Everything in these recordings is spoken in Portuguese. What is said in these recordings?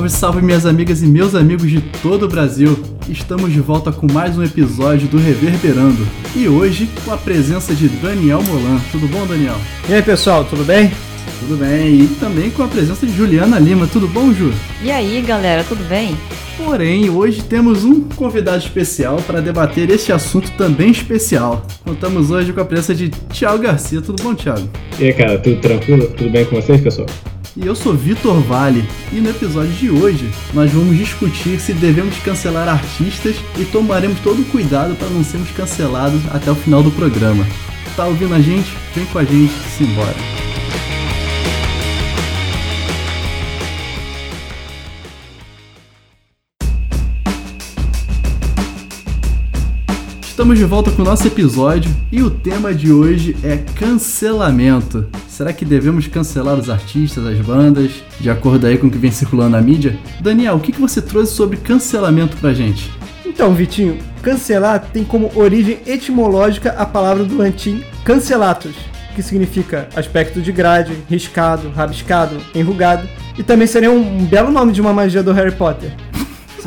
Salve, salve minhas amigas e meus amigos de todo o Brasil! Estamos de volta com mais um episódio do Reverberando. E hoje com a presença de Daniel Molan. Tudo bom, Daniel? E aí, pessoal, tudo bem? Tudo bem. E também com a presença de Juliana Lima. Tudo bom, Ju? E aí, galera, tudo bem? Porém, hoje temos um convidado especial para debater este assunto também especial. Contamos hoje com a presença de Thiago Garcia. Tudo bom, Thiago? E aí, cara, tudo tranquilo? Tudo bem com vocês, pessoal? E eu sou Vitor Vale, e no episódio de hoje nós vamos discutir se devemos cancelar artistas e tomaremos todo o cuidado para não sermos cancelados até o final do programa. Tá ouvindo a gente? Vem com a gente, simbora! Estamos de volta com o nosso episódio e o tema de hoje é cancelamento. Será que devemos cancelar os artistas, as bandas, de acordo aí com o que vem circulando na mídia? Daniel, o que, você trouxe sobre cancelamento pra gente? Então, Vitinho, cancelar tem como origem etimológica a palavra do latim cancelatus, que significa aspecto de grade, riscado, rabiscado, enrugado, e também seria um belo nome de uma magia do Harry Potter.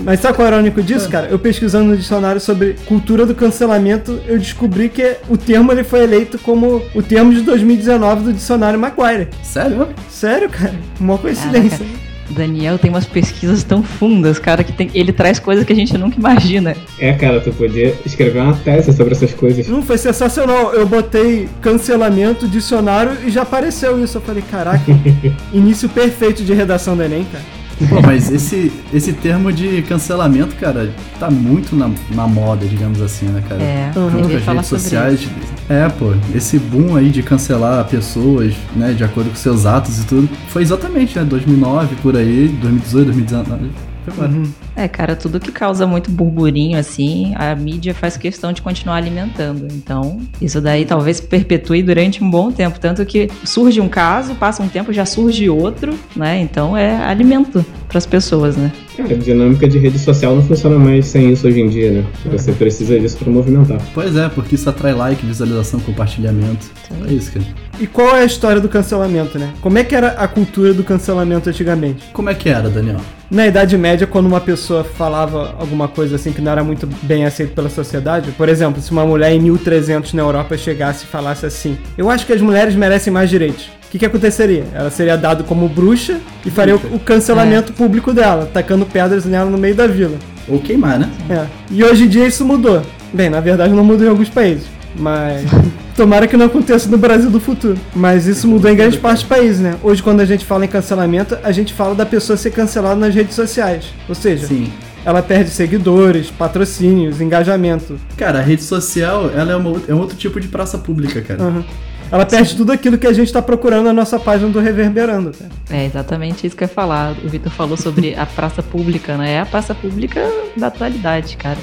Mas sabe qual é o irônico disso, cara? Eu pesquisando no dicionário sobre cultura do cancelamento, eu descobri que o termo ele foi eleito como o termo de 2019 do dicionário Maguire. Sério? Sério, cara? Uma coincidência. Caraca. Daniel tem umas pesquisas tão fundas, cara, que tem, ele traz coisas que a gente nunca imagina. É, cara, tu podia escrever uma tese sobre essas coisas. Não, foi sensacional. Eu botei cancelamento, dicionário e já apareceu isso. Eu falei, caraca, início perfeito de redação do Enem, cara. Pô, mas esse, esse termo de cancelamento, cara, tá muito na, na moda, digamos assim, né, cara? É, Uhum. As redes sociais. É, pô, esse boom aí de cancelar pessoas, né, de acordo com seus atos e tudo, foi exatamente, né, 2009, por aí, 2018, 2019, foi agora. Uhum. É, cara, tudo que causa muito burburinho, assim, a mídia faz questão de continuar alimentando. Então, isso daí talvez perpetue durante um bom tempo. Tanto que surge um caso, passa um tempo, já surge outro, né? Então é alimento para as pessoas, né? Cara, a dinâmica de rede social não funciona mais sem isso hoje em dia, né? Você precisa disso pra movimentar. Pois é, porque isso atrai like, visualização, compartilhamento. É isso, cara. E qual é a história do cancelamento, né? Como é que era a cultura do cancelamento antigamente? Como é que era, Daniel? Na Idade Média, quando uma pessoa falava alguma coisa assim que não era muito bem aceito pela sociedade, por exemplo, se uma mulher em 1300 na Europa chegasse e falasse assim: Eu acho que as mulheres merecem mais direitos. O que, que aconteceria? Ela seria dada como bruxa e faria o, o cancelamento público dela, tacando pedras nela no meio da vila. Ou queimar, né? É. E hoje em dia isso mudou. Bem, na verdade não mudou em alguns países. Mas. Tomara que não aconteça no Brasil do futuro. Mas isso mudou em grande parte dos países, né? Hoje, quando a gente fala em cancelamento, a gente fala da pessoa ser cancelada nas redes sociais. Ou seja, Sim. ela perde seguidores, patrocínios, engajamento. Cara, a rede social, ela é, uma, é um outro tipo de praça pública, cara. Uhum. Ela perde tudo aquilo que a gente tá procurando na nossa página do Reverberando, cara. É exatamente isso que eu ia falar. O Vitor falou sobre a praça pública, né? É a praça pública da atualidade, cara.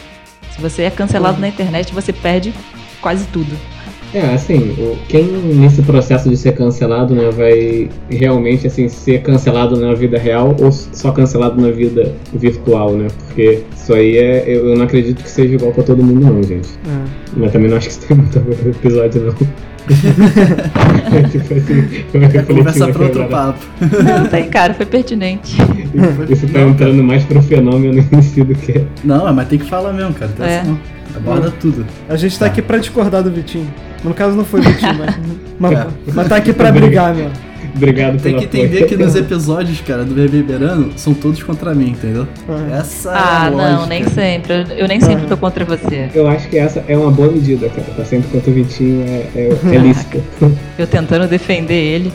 Se você é cancelado na internet, você perde quase tudo. É, assim, quem nesse processo de ser cancelado, né, vai realmente, assim, ser cancelado na vida real ou só cancelado na vida virtual, né? Porque isso aí é, eu não acredito que seja igual pra todo mundo não, gente. É. Mas também não acho que isso tem muito a ver com o episódio, não. É, tipo assim, eu Conversa pra outro agora. papo. Não, tem, cara, foi pertinente. Isso tá entrando mais pro fenômeno em si do que. Não, mas tem que falar mesmo, cara. Tem É. essa não. Aborda tudo. A gente tá aqui pra discordar do Vitinho. No caso não foi o Vitinho, mas, mas, Cara. mas tá aqui pra brigar mesmo. Obrigado Tem que entender que nos episódios, cara, do Reverberando, são todos contra mim, entendeu? Essa é Ah, a não, lógica. nem sempre. Eu- Eu nem sempre tô contra você. Eu acho que essa é uma boa medida, cara. Tá sempre contra o Vitinho é, é, é lícito. Eu tentando defender ele.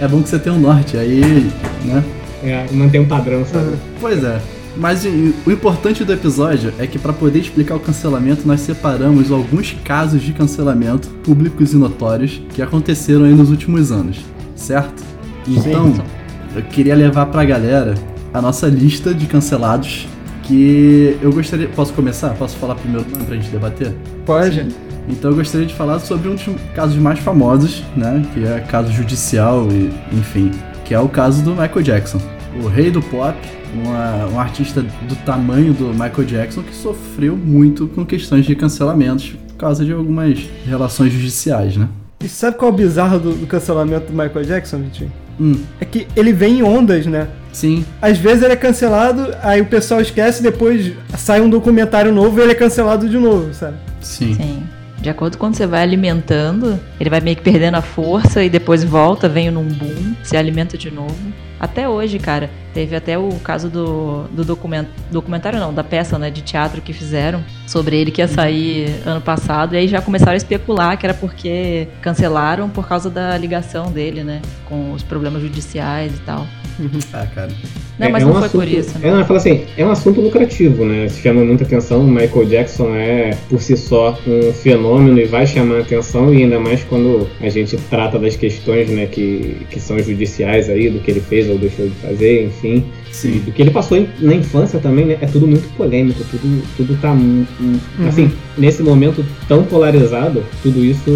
É bom que você tem um norte, aí, né? É, manter um padrão, sabe? Pois é. Mas o importante do episódio é que para poder explicar o cancelamento, nós separamos alguns casos de cancelamento públicos e notórios que aconteceram aí nos últimos anos, certo? Então, eu queria levar pra galera a nossa lista de cancelados que eu gostaria... Posso começar? Posso falar primeiro nome pra gente debater? Pode? Então eu gostaria de falar sobre um dos casos mais famosos, né? Que é caso judicial e, enfim, que é o caso do Michael Jackson. O rei do pop, uma- um artista do tamanho do Michael Jackson que sofreu muito com questões de cancelamentos por causa de algumas relações judiciais, né? E sabe qual é o bizarro do, do cancelamento do Michael Jackson, Vitinho? Hum, é que ele vem em ondas, né? sim. Às vezes ele é cancelado, aí o pessoal esquece, depois sai um documentário novo e ele é cancelado de novo, sabe? Sim. Sim. De acordo com quando você vai alimentando, ele vai meio que perdendo a força e depois volta, vem num boom, se alimenta de novo. Até hoje, cara, teve até o caso do, do document, documentário, não, da peça né, de teatro que fizeram sobre ele que ia sair ano passado. E aí já começaram a especular que era porque cancelaram por causa da ligação dele, né? Com os problemas judiciais e tal. Ah, cara. Não, É- mas é não um foi assunto- por isso, É, não, né? eu falo assim, é um assunto lucrativo, né? Se chama muita atenção. O Michael Jackson é, por si só, um fenômeno e vai chamar atenção, e ainda mais quando a gente trata das questões, né, que, que são judiciais aí, do que ele fez ou deixou de fazer, enfim. E Sim. do que ele passou em- na infância também, né? É tudo muito polêmico, tudo, tudo tá. mu- mu- Assim, nesse momento tão polarizado, tudo isso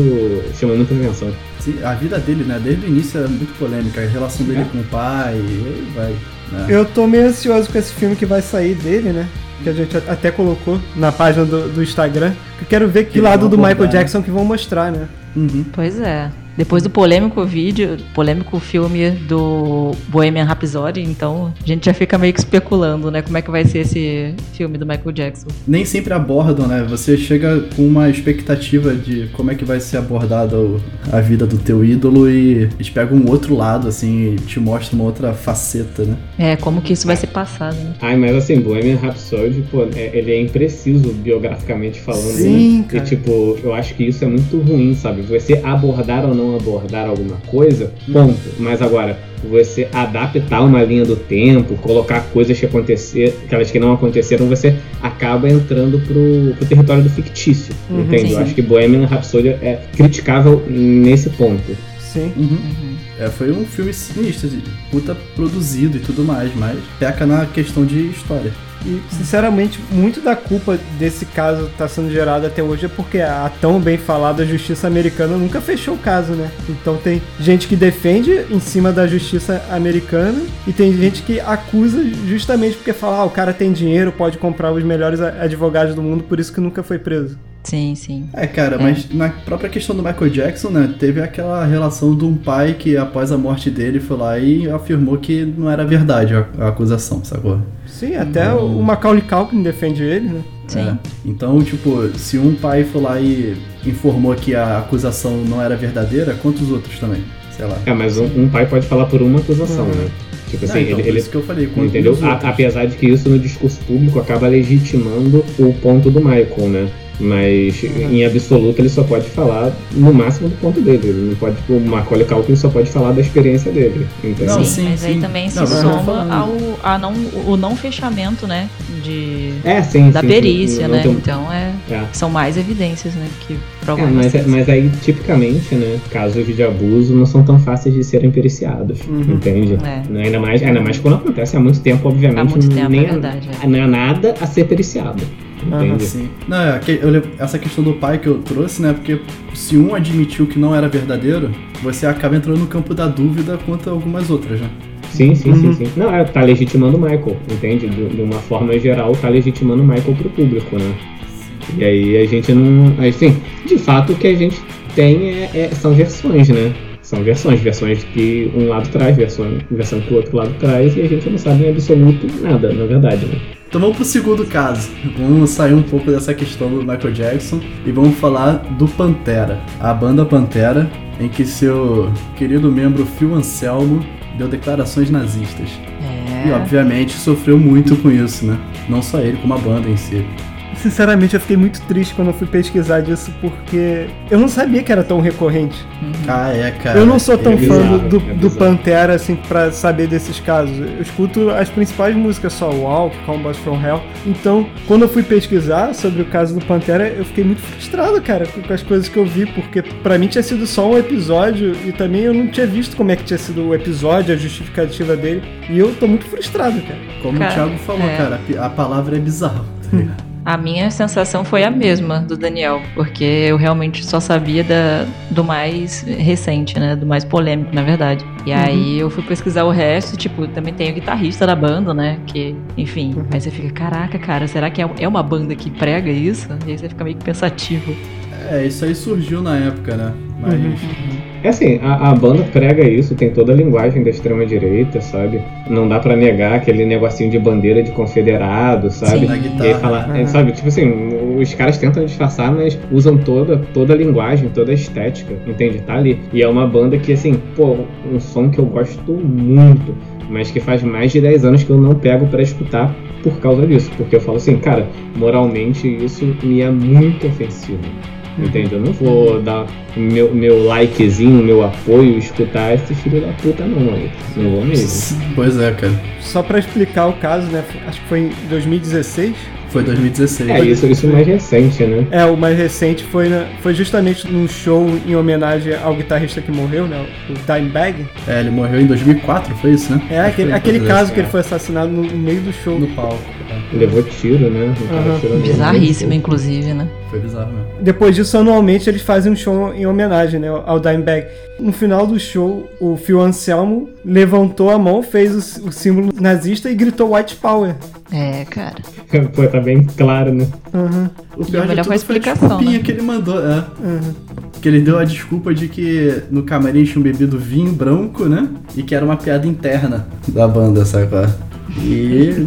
chama muita atenção. Sim, A vida dele, né? Desde o início é muito polêmica. A relação dele É. com o pai, e vai. né? Eu tô meio ansioso com esse filme que vai sair dele, né? Que a gente até colocou na página do, do Instagram. Que eu quero ver que, Que lado do Michael né? Jackson que vão mostrar, né? Uhum. Pois é. Depois do polêmico vídeo, polêmico filme do Bohemian Rhapsody, então a gente já fica meio que especulando, né? Como é que vai ser esse filme do Michael Jackson. Nem sempre abordam, né? Você chega com uma expectativa de como é que vai ser abordada a vida do teu ídolo e eles pegam um outro lado, assim, e te mostram uma outra faceta, né? É, como que isso vai ser passado, né? Ai, mas assim, Bohemian Rhapsody, pô, é- ele é impreciso biograficamente falando, Sim, né? cara. E tipo, eu acho que isso é muito ruim, sabe? Você abordar ou não abordar alguma coisa, ponto. Mas agora, você adaptar uma linha do tempo, colocar coisas que acontecer, aquelas que não aconteceram, você acaba entrando pro, pro território do fictício, Uhum, entende? Eu sim. acho que Bohemian Rhapsody é criticável nesse ponto. Sim. Uhum. É, foi um filme sinistro, puta produzido e tudo mais, mas peca na questão de história. E, sinceramente, muito da culpa desse caso tá sendo gerado até hoje é porque a tão bem falada justiça americana nunca fechou o caso, né? Então tem gente que defende em cima da justiça americana e tem gente que acusa justamente porque fala, ah, o cara tem dinheiro, pode comprar os melhores advogados do mundo, por isso que nunca foi preso. Sim, sim. É, cara, É. mas na própria questão do Michael Jackson, né, teve aquela relação de um pai que após a morte dele foi lá e afirmou que não era verdade a, a acusação, sacou? Sim, até o Macaulay Culkin defende ele, né? Sim. É. Então, tipo, se um pai foi lá e informou que a acusação não era verdadeira, quantos outros também? Sei lá. É, mas um, um pai pode falar por uma acusação, Uhum. né? Tipo Não, assim, então, ele, ele isso que eu falei, Entendeu? A- apesar de que isso no discurso público acaba legitimando o ponto do Michael, né? Mas Uhum. em absoluto ele só pode falar no máximo do ponto dele. Ele não pode, o Macaulay Culkin só pode falar da experiência dele. Entendeu? Não, sim, sim, mas aí sim. também se Não, tô soma ao a não, o não fechamento, né? De, É, sim, da sim, perícia, né? tem- Então é, É. são mais evidências, né? Que É, provam mas, inocência. mas aí, tipicamente, né, casos de abuso não são tão fáceis de serem periciados, Uhum. entende? É. Né, Ainda, mais, ainda mais quando acontece há muito tempo, obviamente, Há muito tempo, nem é verdade, é. não é nada a ser periciado, entende? Sim. Não, é, eu essa questão do pai que eu trouxe, né? Porque se um admitiu que não era verdadeiro, você acaba entrando no campo da dúvida quanto a algumas outras, né? Sim, sim, Uhum. sim, sim. Não, é, tá legitimando o Michael, entende? De, de uma forma geral, tá legitimando o Michael pro público, né? E aí a gente não. Assim, de fato o que a gente tem é, é- são versões, né? São versões, versões que um lado traz, versão, versão que o outro lado traz, e a gente não sabe em absoluto nada, na verdade, né? Então vamos pro segundo caso. Vamos sair um pouco dessa questão do Michael Jackson e vamos falar do Pantera. A banda Pantera, em que seu querido membro Phil Anselmo deu declarações nazistas. E É. obviamente sofreu muito com isso, né? Não só ele, como a banda em si. Sinceramente, eu fiquei muito triste quando eu fui pesquisar disso, porque eu não sabia que era tão recorrente. Ah, é, cara. eu não sou tão é fã bizarro, do, do, é do. Pantera, assim, pra saber desses casos. Eu escuto as principais músicas, só Walk, Combos from Hell. Então, quando eu fui pesquisar sobre o caso do Pantera, eu fiquei muito frustrado, cara, com, as coisas que eu vi, porque pra mim tinha sido só um episódio e também eu não tinha visto como é que tinha sido o episódio, a justificativa dele. E eu tô muito frustrado, cara. Como Cara, o Thiago falou, é. cara, a palavra é bizarro. tá ligado? A minha sensação foi a mesma do Daniel, porque eu realmente só sabia da, do mais recente, né? Do mais polêmico, na verdade. E aí eu fui pesquisar o resto, tipo, também tem o guitarrista da banda, né? Que, enfim, aí você fica, caraca, cara, será que é é uma banda que prega isso? E aí você fica meio que pensativo. É, isso aí surgiu na época, né? Mas É assim, a, a, banda prega isso, tem toda a linguagem da extrema-direita, sabe? Não dá para negar aquele negocinho de bandeira de confederado, sabe? Sim, guitarra, e aí falar, uhum. sabe? Tipo assim, os caras tentam disfarçar, mas usam toda, toda a linguagem, toda a estética, entende? Tá ali. E é uma banda que, assim, pô, um som que eu gosto muito mas que faz mais de 10 anos que eu não pego para escutar por causa disso. Porque eu falo assim, cara, moralmente isso me é muito ofensivo. Entende? Eu não vou dar meu, meu likezinho, meu apoio, escutar esse filho da puta, não, aí. Não vou mesmo. Pois é, cara. Só para explicar o caso, né? Acho que foi em 2016 foi 2016. É, isso, isso mais recente, né? É, o mais recente foi, na, foi justamente num show em homenagem ao guitarrista que morreu, né? O Dimebag. É, ele morreu em 2004, foi isso, né? É, aquele, aquele caso que ele foi assassinado no meio do show. No palco. É. Levou tiro, né? Uhum. Bizarríssimo, inclusive, né? Foi bizarro mesmo. Depois disso, anualmente, eles fazem um show em homenagem, né? Ao Dimebag. No final do show, o Phil Anselmo levantou a mão, fez o, o símbolo nazista e gritou White Power. É, cara. Pô, tá bem claro, né? Uhum. O pior de tudo foi a explicação, foi a né? que ele mandou, é. Uhum. Que ele deu a desculpa de que no camarim tinham bebido vinho branco, né? E que era uma piada interna da banda, sabe? E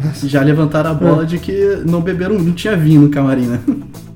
já levantaram a bola de que não beberam, não tinha vinho no camarim, né?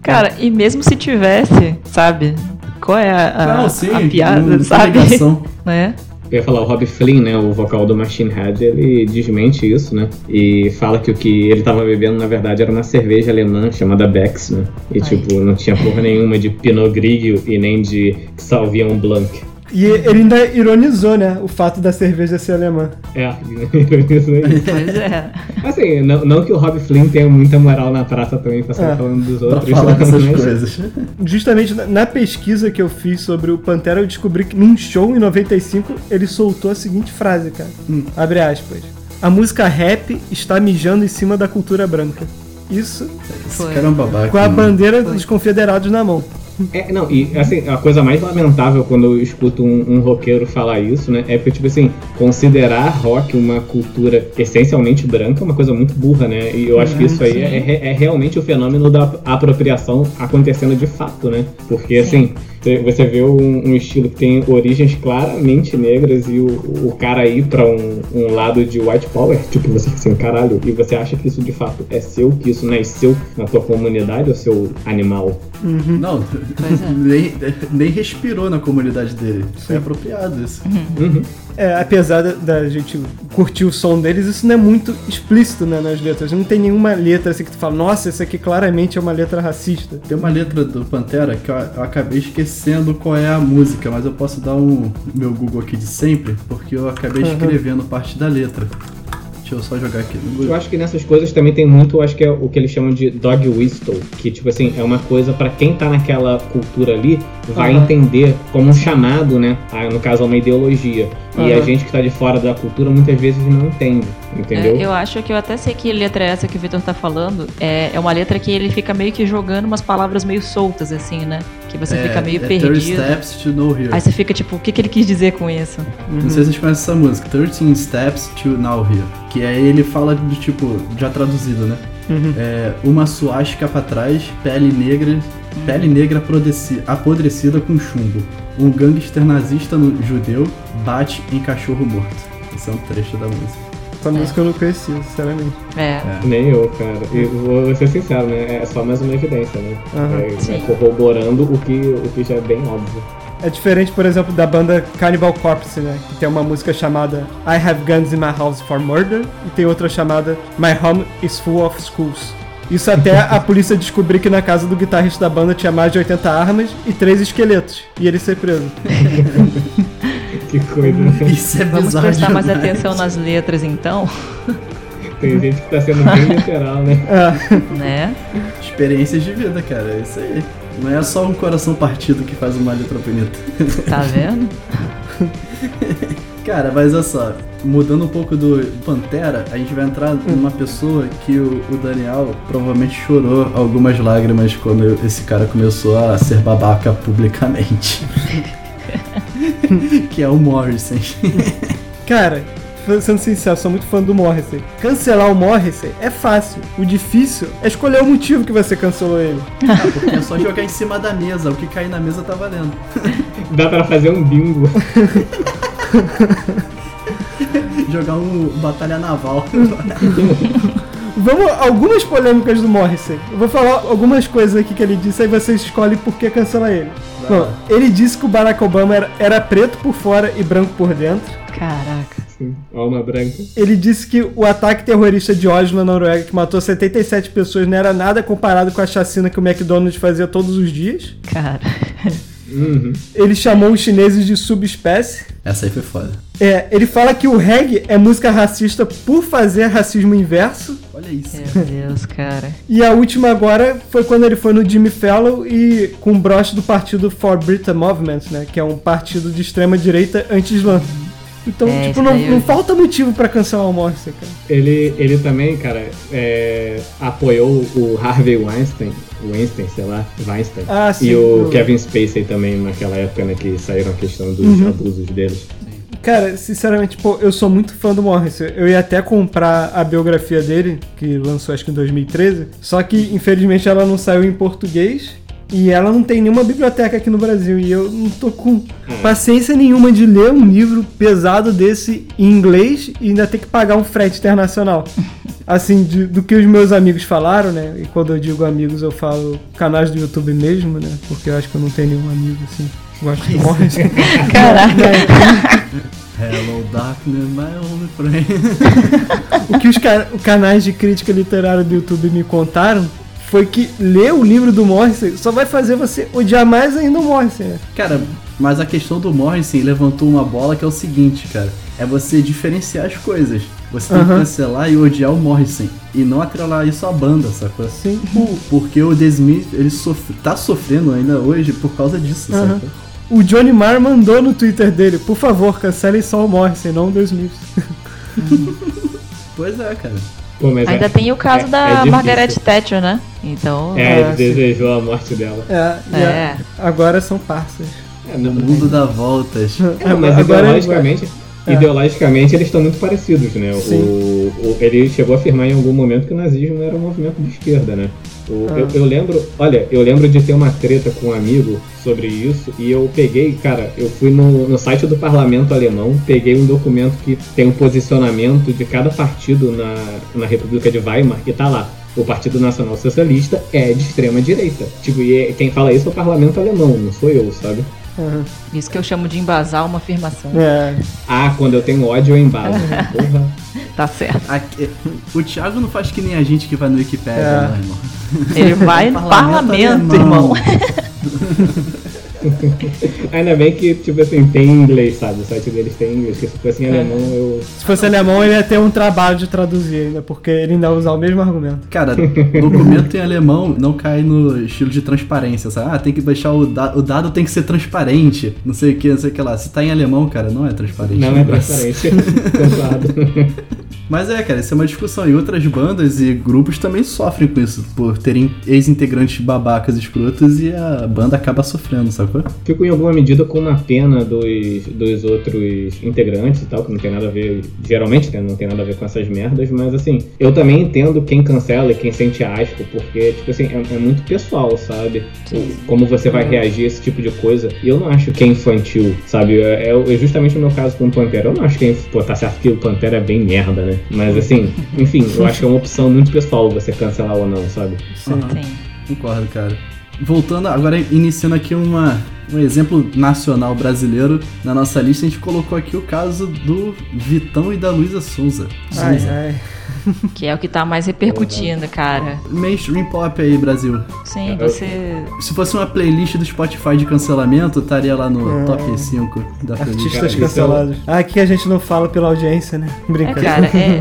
Cara, e mesmo se tivesse, sabe? Qual é a, a, não, sim, a piada, não, não sabe? né? Eu ia falar, o Rob Flynn, né, o vocal do Machine Head, ele desmente isso, né? E fala que o que ele tava bebendo, na verdade, era uma cerveja alemã chamada Bex, né? E, Ai. tipo, não tinha porra nenhuma de Pinot Grigio e nem de Sauvignon Blanc. E ele ainda ironizou, né? O fato da cerveja ser alemã. É, ironizou isso. Pois é. Assim, não, não, que o Rob Flynn tenha muita moral na praça também pra sair é, falando dos outros. Pra falar dessas mas... coisas. Justamente na pesquisa que eu fiz sobre o Pantera, eu descobri que num show em 95 ele soltou a seguinte frase, cara. Hum. Abre aspas. A música rap está mijando em cima da cultura branca. Isso. Esse cara é um babaca. Com a bandeira Foi. dos confederados na mão. É, não, e assim, a coisa mais lamentável quando eu escuto um, um roqueiro falar isso, né? É porque, tipo assim, considerar rock uma cultura essencialmente branca é uma coisa muito burra, né? E eu acho que isso aí é, é, é, realmente o fenômeno da apropriação acontecendo de fato, né? Porque, assim, você vê um, um, estilo que tem origens claramente negras e o, o cara ir pra um, um, lado de white power, tipo, você fica assim, caralho, e você acha que isso de fato é seu, que isso nasceu na tua comunidade ou seu animal? Uhum. Não, é. nem, nem respirou na comunidade dele. Sim. É apropriado isso. Uhum. Uhum. É, apesar da, da, gente curtir o som deles, isso não é muito explícito né, nas letras. Não tem nenhuma letra assim que tu fala, nossa, essa aqui claramente é uma letra racista. Tem uma letra do Pantera que eu, eu acabei esquecendo qual é a música, mas eu posso dar um meu Google aqui de sempre, porque eu acabei escrevendo uhum. parte da letra. Deixa eu só jogar aqui. Eu acho que nessas coisas também tem muito, acho que é o que eles chamam de dog whistle, que tipo assim, é uma coisa para quem tá naquela cultura ali, vai uhum. entender como um chamado, né? Ah, no caso, uma ideologia. Uhum. E a gente que tá de fora da cultura muitas vezes não entende, entendeu? É, eu acho que eu até sei que letra é essa que o Victor tá falando. É, é uma letra que ele fica meio que jogando umas palavras meio soltas, assim, né? Que você é, fica meio é perdido. Steps to Know Here. Aí você fica tipo, o que, que ele quis dizer com isso? Uhum. Não sei se vocês conhecem essa música, 13 Steps to Now Here. Que aí ele fala do tipo, já traduzido, né? Uhum. É, uma suástica para trás, pele negra, pele negra apodrecida com chumbo. Um gangster nazista no judeu bate em cachorro morto. Esse é um trecho da música. Essa é. música eu não conhecia, sinceramente. É. é. Nem eu, cara. E vou ser sincero, né? É só mais uma evidência, né? Uhum. É, corroborando o que, o que já é bem óbvio. É diferente, por exemplo, da banda Cannibal Corpse, né? Que tem uma música chamada I Have Guns in My House for Murder e tem outra chamada My Home is Full of Schools. Isso até a polícia descobrir que na casa do guitarrista da banda tinha mais de 80 armas e três esqueletos. E ele ser preso. que coisa. Né? Isso é Vamos prestar mais atenção nas letras então. Tem gente que tá sendo bem literal, né? É. Né? Experiências de vida, cara. É isso aí. Não é só um coração partido que faz uma letra bonita. Tá vendo? Cara, mas olha só, mudando um pouco do Pantera, a gente vai entrar numa pessoa que o, o, Daniel provavelmente chorou algumas lágrimas quando esse cara começou a ser babaca publicamente. que é o Morrison. cara, sendo sincero, sou muito fã do Morrissey. Cancelar o Morrissey é fácil. O difícil é escolher o motivo que você cancelou ele. Ah, porque é só jogar em cima da mesa. O que cair na mesa tá valendo. Dá pra fazer um bingo. jogar um batalha naval. Vamos algumas polêmicas do Morrissey. Eu vou falar algumas coisas aqui que ele disse, aí você escolhe por que cancelar ele. Vai Bom, ele disse que o Barack Obama era, era preto por fora e branco por dentro. Caraca. Sim, alma branca. Ele disse que o ataque terrorista de Oslo na Noruega, que matou 77 pessoas, não era nada comparado com a chacina que o McDonald's fazia todos os dias. Cara. Uhum. Ele chamou os chineses de subespécie. Essa aí foi foda. É, ele fala que o reggae é música racista por fazer racismo inverso. Olha isso. Meu Deus, cara. E a última agora foi quando ele foi no Jimmy Fallon e com o broche do partido For Britain Movement, né? Que é um partido de extrema direita anti-islã. Então, É, tipo, não, não falta motivo pra cancelar o Morrissey, cara. Ele, ele também, cara, é, apoiou o Harvey Weinstein, Weinstein, sei lá, Weinstein. Ah, sim, E o eu- Kevin Spacey também, naquela época né, que saíram a questão dos Uhum. abusos deles. Cara, sinceramente, pô, eu sou muito fã do Morrissey. Eu ia até comprar a biografia dele, que lançou acho que em 2013. Só que, infelizmente, ela não saiu em português. E ela não tem nenhuma biblioteca aqui no Brasil. E eu não tô com paciência nenhuma de ler um livro pesado desse em inglês e ainda ter que pagar um frete internacional. Assim, de- do que os meus amigos falaram, né? E quando eu digo amigos, eu falo canais do YouTube mesmo, né? Porque eu acho que eu não tenho nenhum amigo assim. que Gosta do Morrissey. Caraca. Hello, darkness, my only friend. O que os ca- canais de crítica literária do YouTube me contaram foi que ler o livro do Morrissey só vai fazer você odiar mais ainda o Morrissey. né? Cara, mas a questão do Morrison levantou uma bola que é o seguinte, cara. É você diferenciar as coisas. Você tem que cancelar e odiar o Morrison. E não atrelar isso à banda, sacou? Sim. Porque o The Smith, ele sofre, tá sofrendo ainda hoje por causa disso, Aham. sacou? O Johnny Marr mandou no Twitter dele, por favor, cancelem só o Morrissey, não o The Smith. Pois é, cara. Pô, mas Ainda é- tem o caso é- da é. Margaret Thatcher, né? Então. É, ele sim. desejou a morte dela. É, e É. a- agora são parças. É, O não, mundo dá voltas. É, mas ideologicamente, É. ideologicamente eles estão muito parecidos, né? O, Sim. o- ele chegou a afirmar em algum momento que o nazismo era um movimento de esquerda, né? O- Ah. eu, eu lembro, olha, eu lembro de ter uma treta com um amigo sobre isso e eu peguei, cara, eu fui no, no site do parlamento alemão, peguei um documento que tem um posicionamento de cada partido na, na República de Weimar e tá lá. O Partido Nacional Socialista é de extrema direita. Tipo, e é- quem fala isso é o parlamento alemão, não sou eu, sabe? Aham. Isso que eu chamo de embasar uma afirmação. É. Ah, quando eu tenho ódio eu embaso. Porra. Tá certo. Aqui- o Thiago não faz que nem a gente que vai no Wikipedia, É. né, irmão? Ele vai no parlamento, irmão. Ainda bem que, tipo assim, tem inglês, sabe? O site deles tem inglês, porque se fosse em alemão eu. Se fosse alemão, ele ia ter um trabalho de traduzir ainda, porque ele ainda ia usar o mesmo argumento. Cara, documento em alemão não cai no estilo de transparência, sabe? Ah, tem que deixar o, da o dado tem que ser transparente, não sei o que, não sei o que lá. Se tá em alemão, cara, não é transparente. Não é negócio. transparente. Mas é, cara, isso é uma discussão. E outras bandas e grupos também sofrem com isso, por terem ex-integrantes babacas escrotos e a banda acaba sofrendo, sacou? Fico em alguma medida com uma pena dos, dos outros integrantes e tal, que não tem nada a ver, geralmente né, não tem nada a ver com essas merdas, mas assim, eu também entendo quem cancela e quem sente asco, porque, tipo assim, é, é muito pessoal, sabe? Sim. Como você vai reagir a esse tipo de coisa. E eu não acho que é infantil, sabe? É, é- é justamente o meu caso com o Pantera. Eu não acho que é, pô, tá certo que o Pantera é bem merda, né? Mas assim, enfim, eu acho que é uma opção muito pessoal você cancelar ou não, sabe? Sim. Concordo, cara. Voltando, agora iniciando aqui uma, um exemplo nacional brasileiro na nossa lista, a gente colocou aqui o caso do Vitão e da Luísa Souza. Ai, ai. Que é o que tá mais repercutindo, cara. Mainstream pop aí, Brasil. Sim, você. Se fosse uma playlist do Spotify de cancelamento, estaria lá no É. top 5 da playlist. Artistas Cara, isso cancelados. Ah, aqui a gente não fala pela audiência, né? É, Brincadeira. cara, é,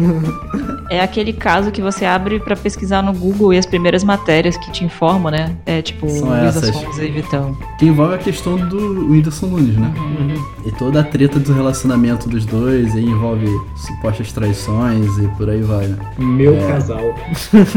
é aquele caso que você abre pra pesquisar no Google e as primeiras matérias que te informam, né? É tipo São Luísa e Vitão. Que envolve a questão do Whindersson Nunes, né? E toda a treta do relacionamento dos dois, e envolve supostas traições e por aí vai, né? Meu É. casal.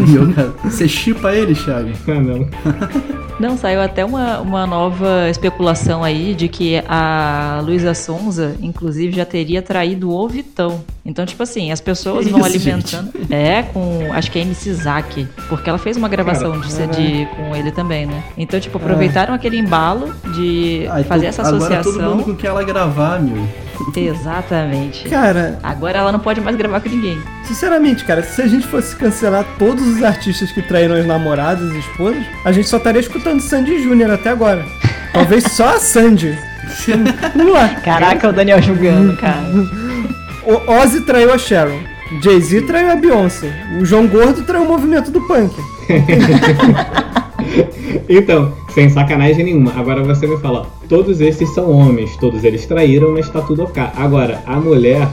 E eu, cara, você chipa ele, Thiago? Ah, não. Não, saiu até uma, uma nova especulação aí de que a Luísa Sonza, inclusive, já teria traído o Vitão. Então, tipo assim, as pessoas Que vão isso, alimentando. É, com. Acho que é MC Zaki. Porque ela fez uma gravação Cara, de CD com ele também, né? Então, É. tipo, aproveitaram aquele embalo de então fazer essa Agora todo associação. mundo com quem ela gravar, meu. Exatamente. Cara, Agora ela não pode mais gravar com ninguém. sinceramente, cara, se a gente fosse cancelar todos os artistas que traíram as namoradas e esposas, a gente só estaria escutando Sandy Júnior até agora. Talvez só a Sandy. Vamos lá. Caraca, o Daniel julgando, cara. O Ozzy traiu a Sharon. Jay-Z traiu a Beyoncé. O João Gordo traiu o movimento do punk. Então, sem sacanagem nenhuma. Agora você me fala, todos esses são homens, todos eles traíram, mas tá tudo ok. Agora, a mulher,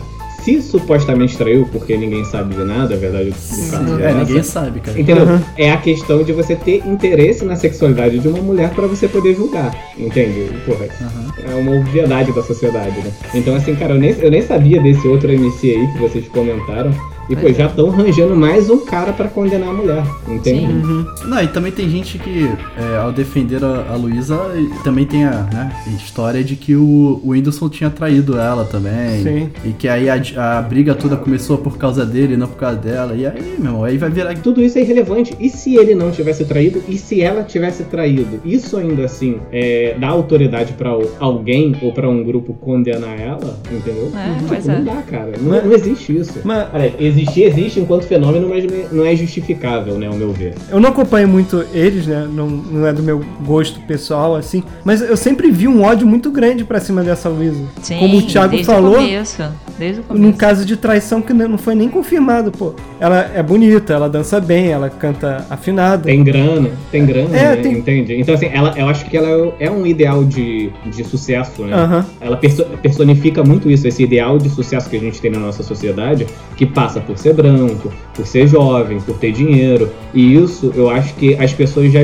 se supostamente traiu, porque ninguém sabe de nada, a verdade do caso É, essa, ninguém sabe, cara. Entendeu? Uhum. É a questão de você ter interesse na sexualidade de uma mulher pra você poder julgar. Entende? Porra, Aham. é uma obviedade da sociedade, né? Então, assim, cara, eu nem, eu nem sabia desse outro MC aí que vocês comentaram. E, pô, Pois é. já estão arranjando mais um cara pra condenar a mulher. Entende? Sim. Não, e também tem gente que, é, ao defender a, a Luísa, também tem a né, história de que o, o Whindersson tinha traído ela também. Sim. E que aí a, a briga toda começou por causa dele, não por causa dela. E aí, meu, aí vai virar. Tudo isso é irrelevante. E se ele não tivesse traído? E se ela tivesse traído? Isso ainda assim é, dá autoridade pra alguém ou pra um grupo condenar ela? Entendeu? É, Tipo, não é. dá, cara. Não, Mas- não existe isso. Mas Olha, existir existe enquanto fenômeno, mas não é justificável, né, ao meu ver. eu não acompanho muito eles, né? Não, não é do meu gosto pessoal, assim. Mas eu sempre vi um ódio muito grande pra cima dessa Luísa. Sim, Como o Thiago desde falou, O começo, desde o num começo. caso de traição que não foi nem confirmado, pô. Ela é bonita, ela dança bem, ela canta afinada. Tem grana, tem grana, É, né, tem- entende? Então, assim, ela, eu acho que ela é um ideal de, de sucesso, né? Ela perso- personifica muito isso, esse ideal de sucesso que a gente tem na nossa sociedade, que passa por ser branco, por ser jovem, por ter dinheiro. E isso eu acho que as pessoas já.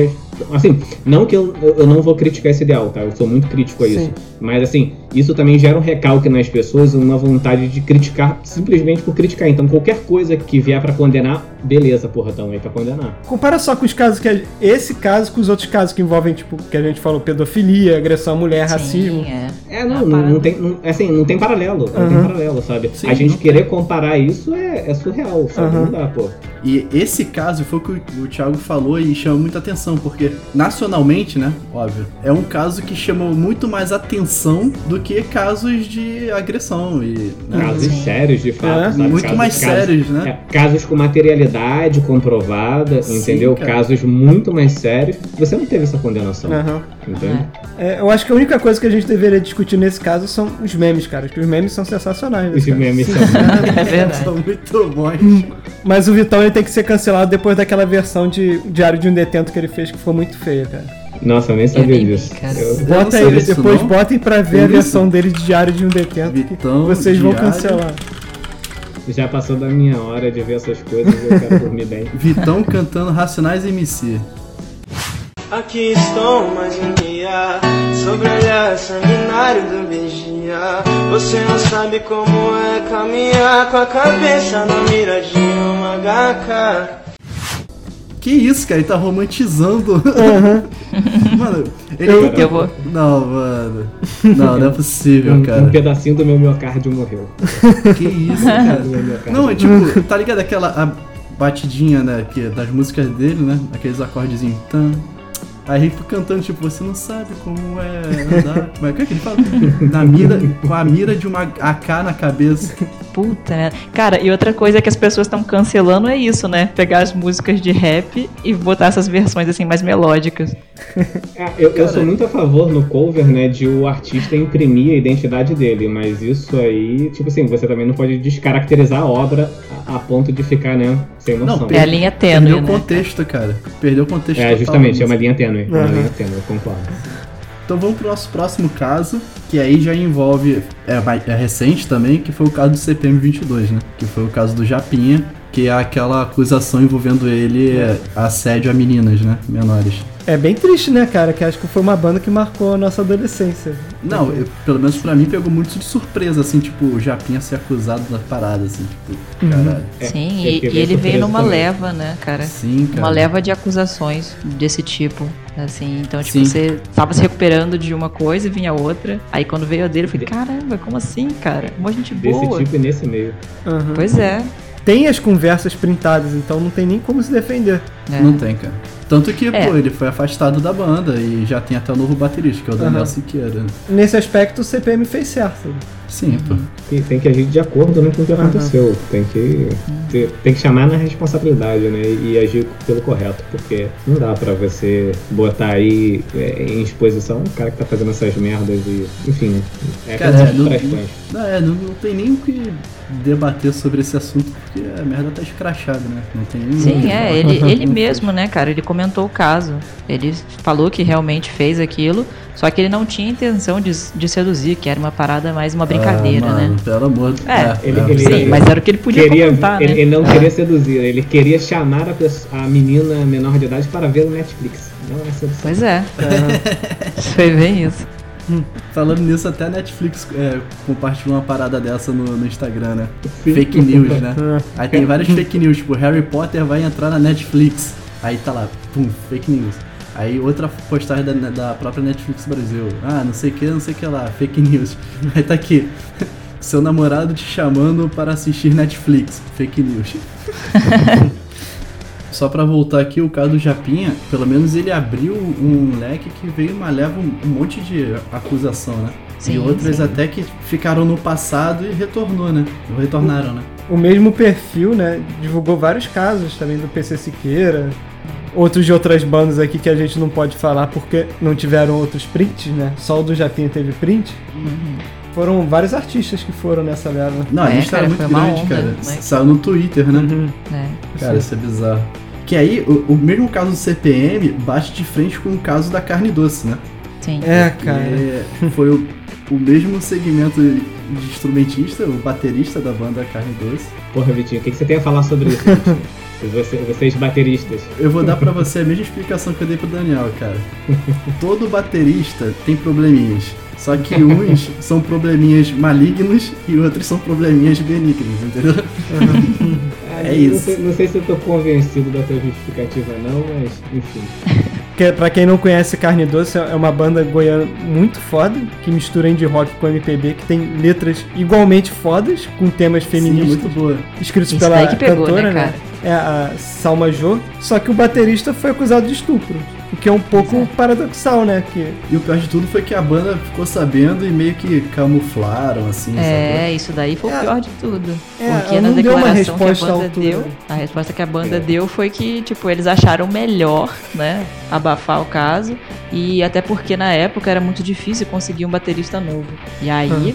Assim, não que eu, eu não vou criticar esse ideal, tá? Eu sou muito crítico a isso. Sim. Mas assim, isso também gera um recalque nas pessoas, uma vontade de criticar simplesmente por criticar. Então, qualquer coisa que vier pra condenar, beleza, porra, tamo aí pra condenar. Compara só com os casos que. a- Esse caso com os outros casos que envolvem, tipo, que a gente falou, pedofilia, agressão à mulher, racismo. Sim, é. É, não, Ah, não, para. não tem, não- assim, não tem paralelo, não tem paralelo, sabe? Sim, a gente querer comparar isso é, é surreal, sabe? Aham. Não dá, pô. E esse caso foi o que o, o Thiago falou e chama muita atenção, porque nacionalmente, né, óbvio, é um caso que chamou muito mais atenção do que casos de agressão e né, Casos Sim. sérios, de fato, É, sabe? muito Casos- mais casos- sérios, né? é, casos com materialidade comprovada, Sim, entendeu? cara. Casos muito mais sérios. Você não teve essa condenação, Aham. entende? É, eu acho que a única coisa que a gente deveria discutir nesse caso são os memes, cara. Que os memes são sensacionais. Os memes são... É. São muito bons. Mas o Vitão ele tem que ser cancelado depois daquela versão de Diário de um Detento que ele fez, que ficou muito feia, cara. Nossa, eu nem sabia nem vi, disso. Eu- Bota sabia aí, depois não. botem pra ver a versão dele de Diário de um Detento Vitão, que vocês vão Diário. cancelar. Já passou da minha hora de ver essas coisas e eu quero dormir bem. Vitão cantando Racionais MC. Aqui estou mais um dia Sobre o olhar sanguinário do vigia Você não sabe como é caminhar Com a cabeça na mira de uma HK Que isso, cara? Ele tá romantizando. mano, ele. Eu- Eu vou. Não, mano. Não, não é possível, Um, um cara. pedacinho do meu miocárdio morreu. Que isso, cara. Não, é tipo, tá ligado aquela a batidinha, né, que, das músicas dele, né? Aqueles acordezinhos. Tan. Aí ele fica cantando, tipo, você não sabe como é andar. Como é que é que ele fala? Na mira, com a mira de uma AK na cabeça. Puta, né? Cara, e outra coisa que as pessoas estão cancelando é isso, né? Pegar as músicas de rap e botar essas versões assim mais melódicas. É, eu, eu sou muito a favor no cover, né, de o artista imprimir a identidade dele, mas isso aí, tipo assim, você também não pode descaracterizar a obra a, a ponto de ficar, né, sem noção. É a linha tênue, Perdeu o né? contexto, cara. Perdeu o contexto. É, total justamente, é uma linha tênue, uma Uhum. linha tênue, eu concordo. Então vamos pro nosso próximo caso, que aí já envolve. É, é recente também, que foi o caso do CPM 22, né? Que foi o caso do Japinha. Que é aquela acusação envolvendo ele assédio a meninas, né? Menores. É bem triste, né, cara? Que acho que foi uma banda que marcou a nossa adolescência. Não, eu- pelo menos pra mim pegou muito de surpresa, assim, tipo, o Japinha ser acusado da parada, assim, tipo, caralho. É, Sim, eu e, e ele veio numa também. leva, né, cara? Sim, cara. Uma leva de acusações desse tipo. Assim, então, tipo, Sim. você tava se recuperando de uma coisa e vinha outra. Aí quando veio a dele, eu falei, caramba, como assim, cara? Uma gente Desse boa. tipo e nesse meio. Aham. Pois é. Tem as conversas printadas, então não tem nem como se defender. é. Não tem, cara. Tanto que, É. pô, ele foi afastado da banda e já tem até o novo baterista, que é o Daniel Aham. Siqueira. Nesse aspecto, o CPM fez certo. Sim, pô. Tem, tem que agir de acordo né, com o que aconteceu. Tem que, ter- tem que chamar na responsabilidade, né? E agir pelo correto. Porque não dá pra você botar aí é, em exposição o cara que tá fazendo essas merdas e. Enfim. É Cara, é, não-. Não, é, não, não tem nem o que debater sobre esse assunto, porque a merda tá escrachada, né? Não tem nem o que Sim, é, ele, ele mesmo, né, cara, ele comentou o caso. Ele falou que realmente fez aquilo, só que ele não tinha intenção de, de seduzir, que era uma parada mais uma brincadeira, ah, né? mano, Pelo amor de É, ele- ele- Sim, mas era o que ele podia Queria, comentar, ele, né? ele não É. queria seduzir, ele queria chamar a, pessoa- a menina menor de idade para ver o Netflix. Não é sedução. Pois é. Foi bem isso. Falando nisso, até a Netflix é, compartilhou uma parada dessa no, no Instagram, né? Fake news, né? Aí tem várias fake news, tipo, Harry Potter vai entrar na Netflix. Aí tá lá, pum, fake news. Aí outra postagem da, da própria Netflix Brasil. Ah, não sei o que, não sei o que lá, fake news. Aí tá aqui. Seu namorado te chamando para assistir Netflix. Fake news. Só pra voltar aqui, o caso do Japinha, pelo menos ele abriu um leque que veio uma leva um, um monte de acusação, né? Sim, e outras sim. até que ficaram no passado e retornou, né? Ou retornaram, né? O mesmo perfil, né, divulgou vários casos também do PC Siqueira, outros de outras bandas aqui que a gente não pode falar porque não tiveram outros prints, né? Só o do Japinha teve print. Foram vários artistas que foram nessa leva. Não, a É, lista cara, era muito grande, onda, cara. né? Saiu no Twitter, né? É. Cara, isso é bizarro. Que aí, o, o mesmo caso do CPM bate de frente com o caso da carne doce, né? Sim. É, cara. Foi o, o mesmo segmento de instrumentista, o baterista da banda Carne Doce. Porra, Vitinho, o que, que você tem a falar sobre isso? Vitinho? Você- vocês bateristas. Eu vou dar pra você a mesma explicação que eu dei pro Daniel, cara. Todo baterista tem probleminhas. Só que uns são probleminhas malignos e outros são probleminhas benignos, entendeu? É não isso. Sei, não sei se eu tô convencido da tua justificativa, não, mas enfim. Que, pra quem não conhece Carne Doce, é uma banda goiana muito foda, que mistura indie rock com MPB, que tem letras igualmente fodas, com temas Sim, feministas, muito boa. escritos Isso pela pegou, cantora, né, cara? É a Salma Jô. Só que o baterista foi acusado de estupro. O que é um pouco Pois paradoxal, né? Que E o pior de tudo foi que a banda ficou sabendo e meio que camuflaram, assim, sabe? É, isso daí foi É. o pior de tudo. É, Porque na não deu uma declaração que a banda altura. deu, a resposta que a banda É. deu foi que, tipo, eles acharam melhor, né, abafar o caso. E até porque na época era muito difícil conseguir um baterista novo. E aí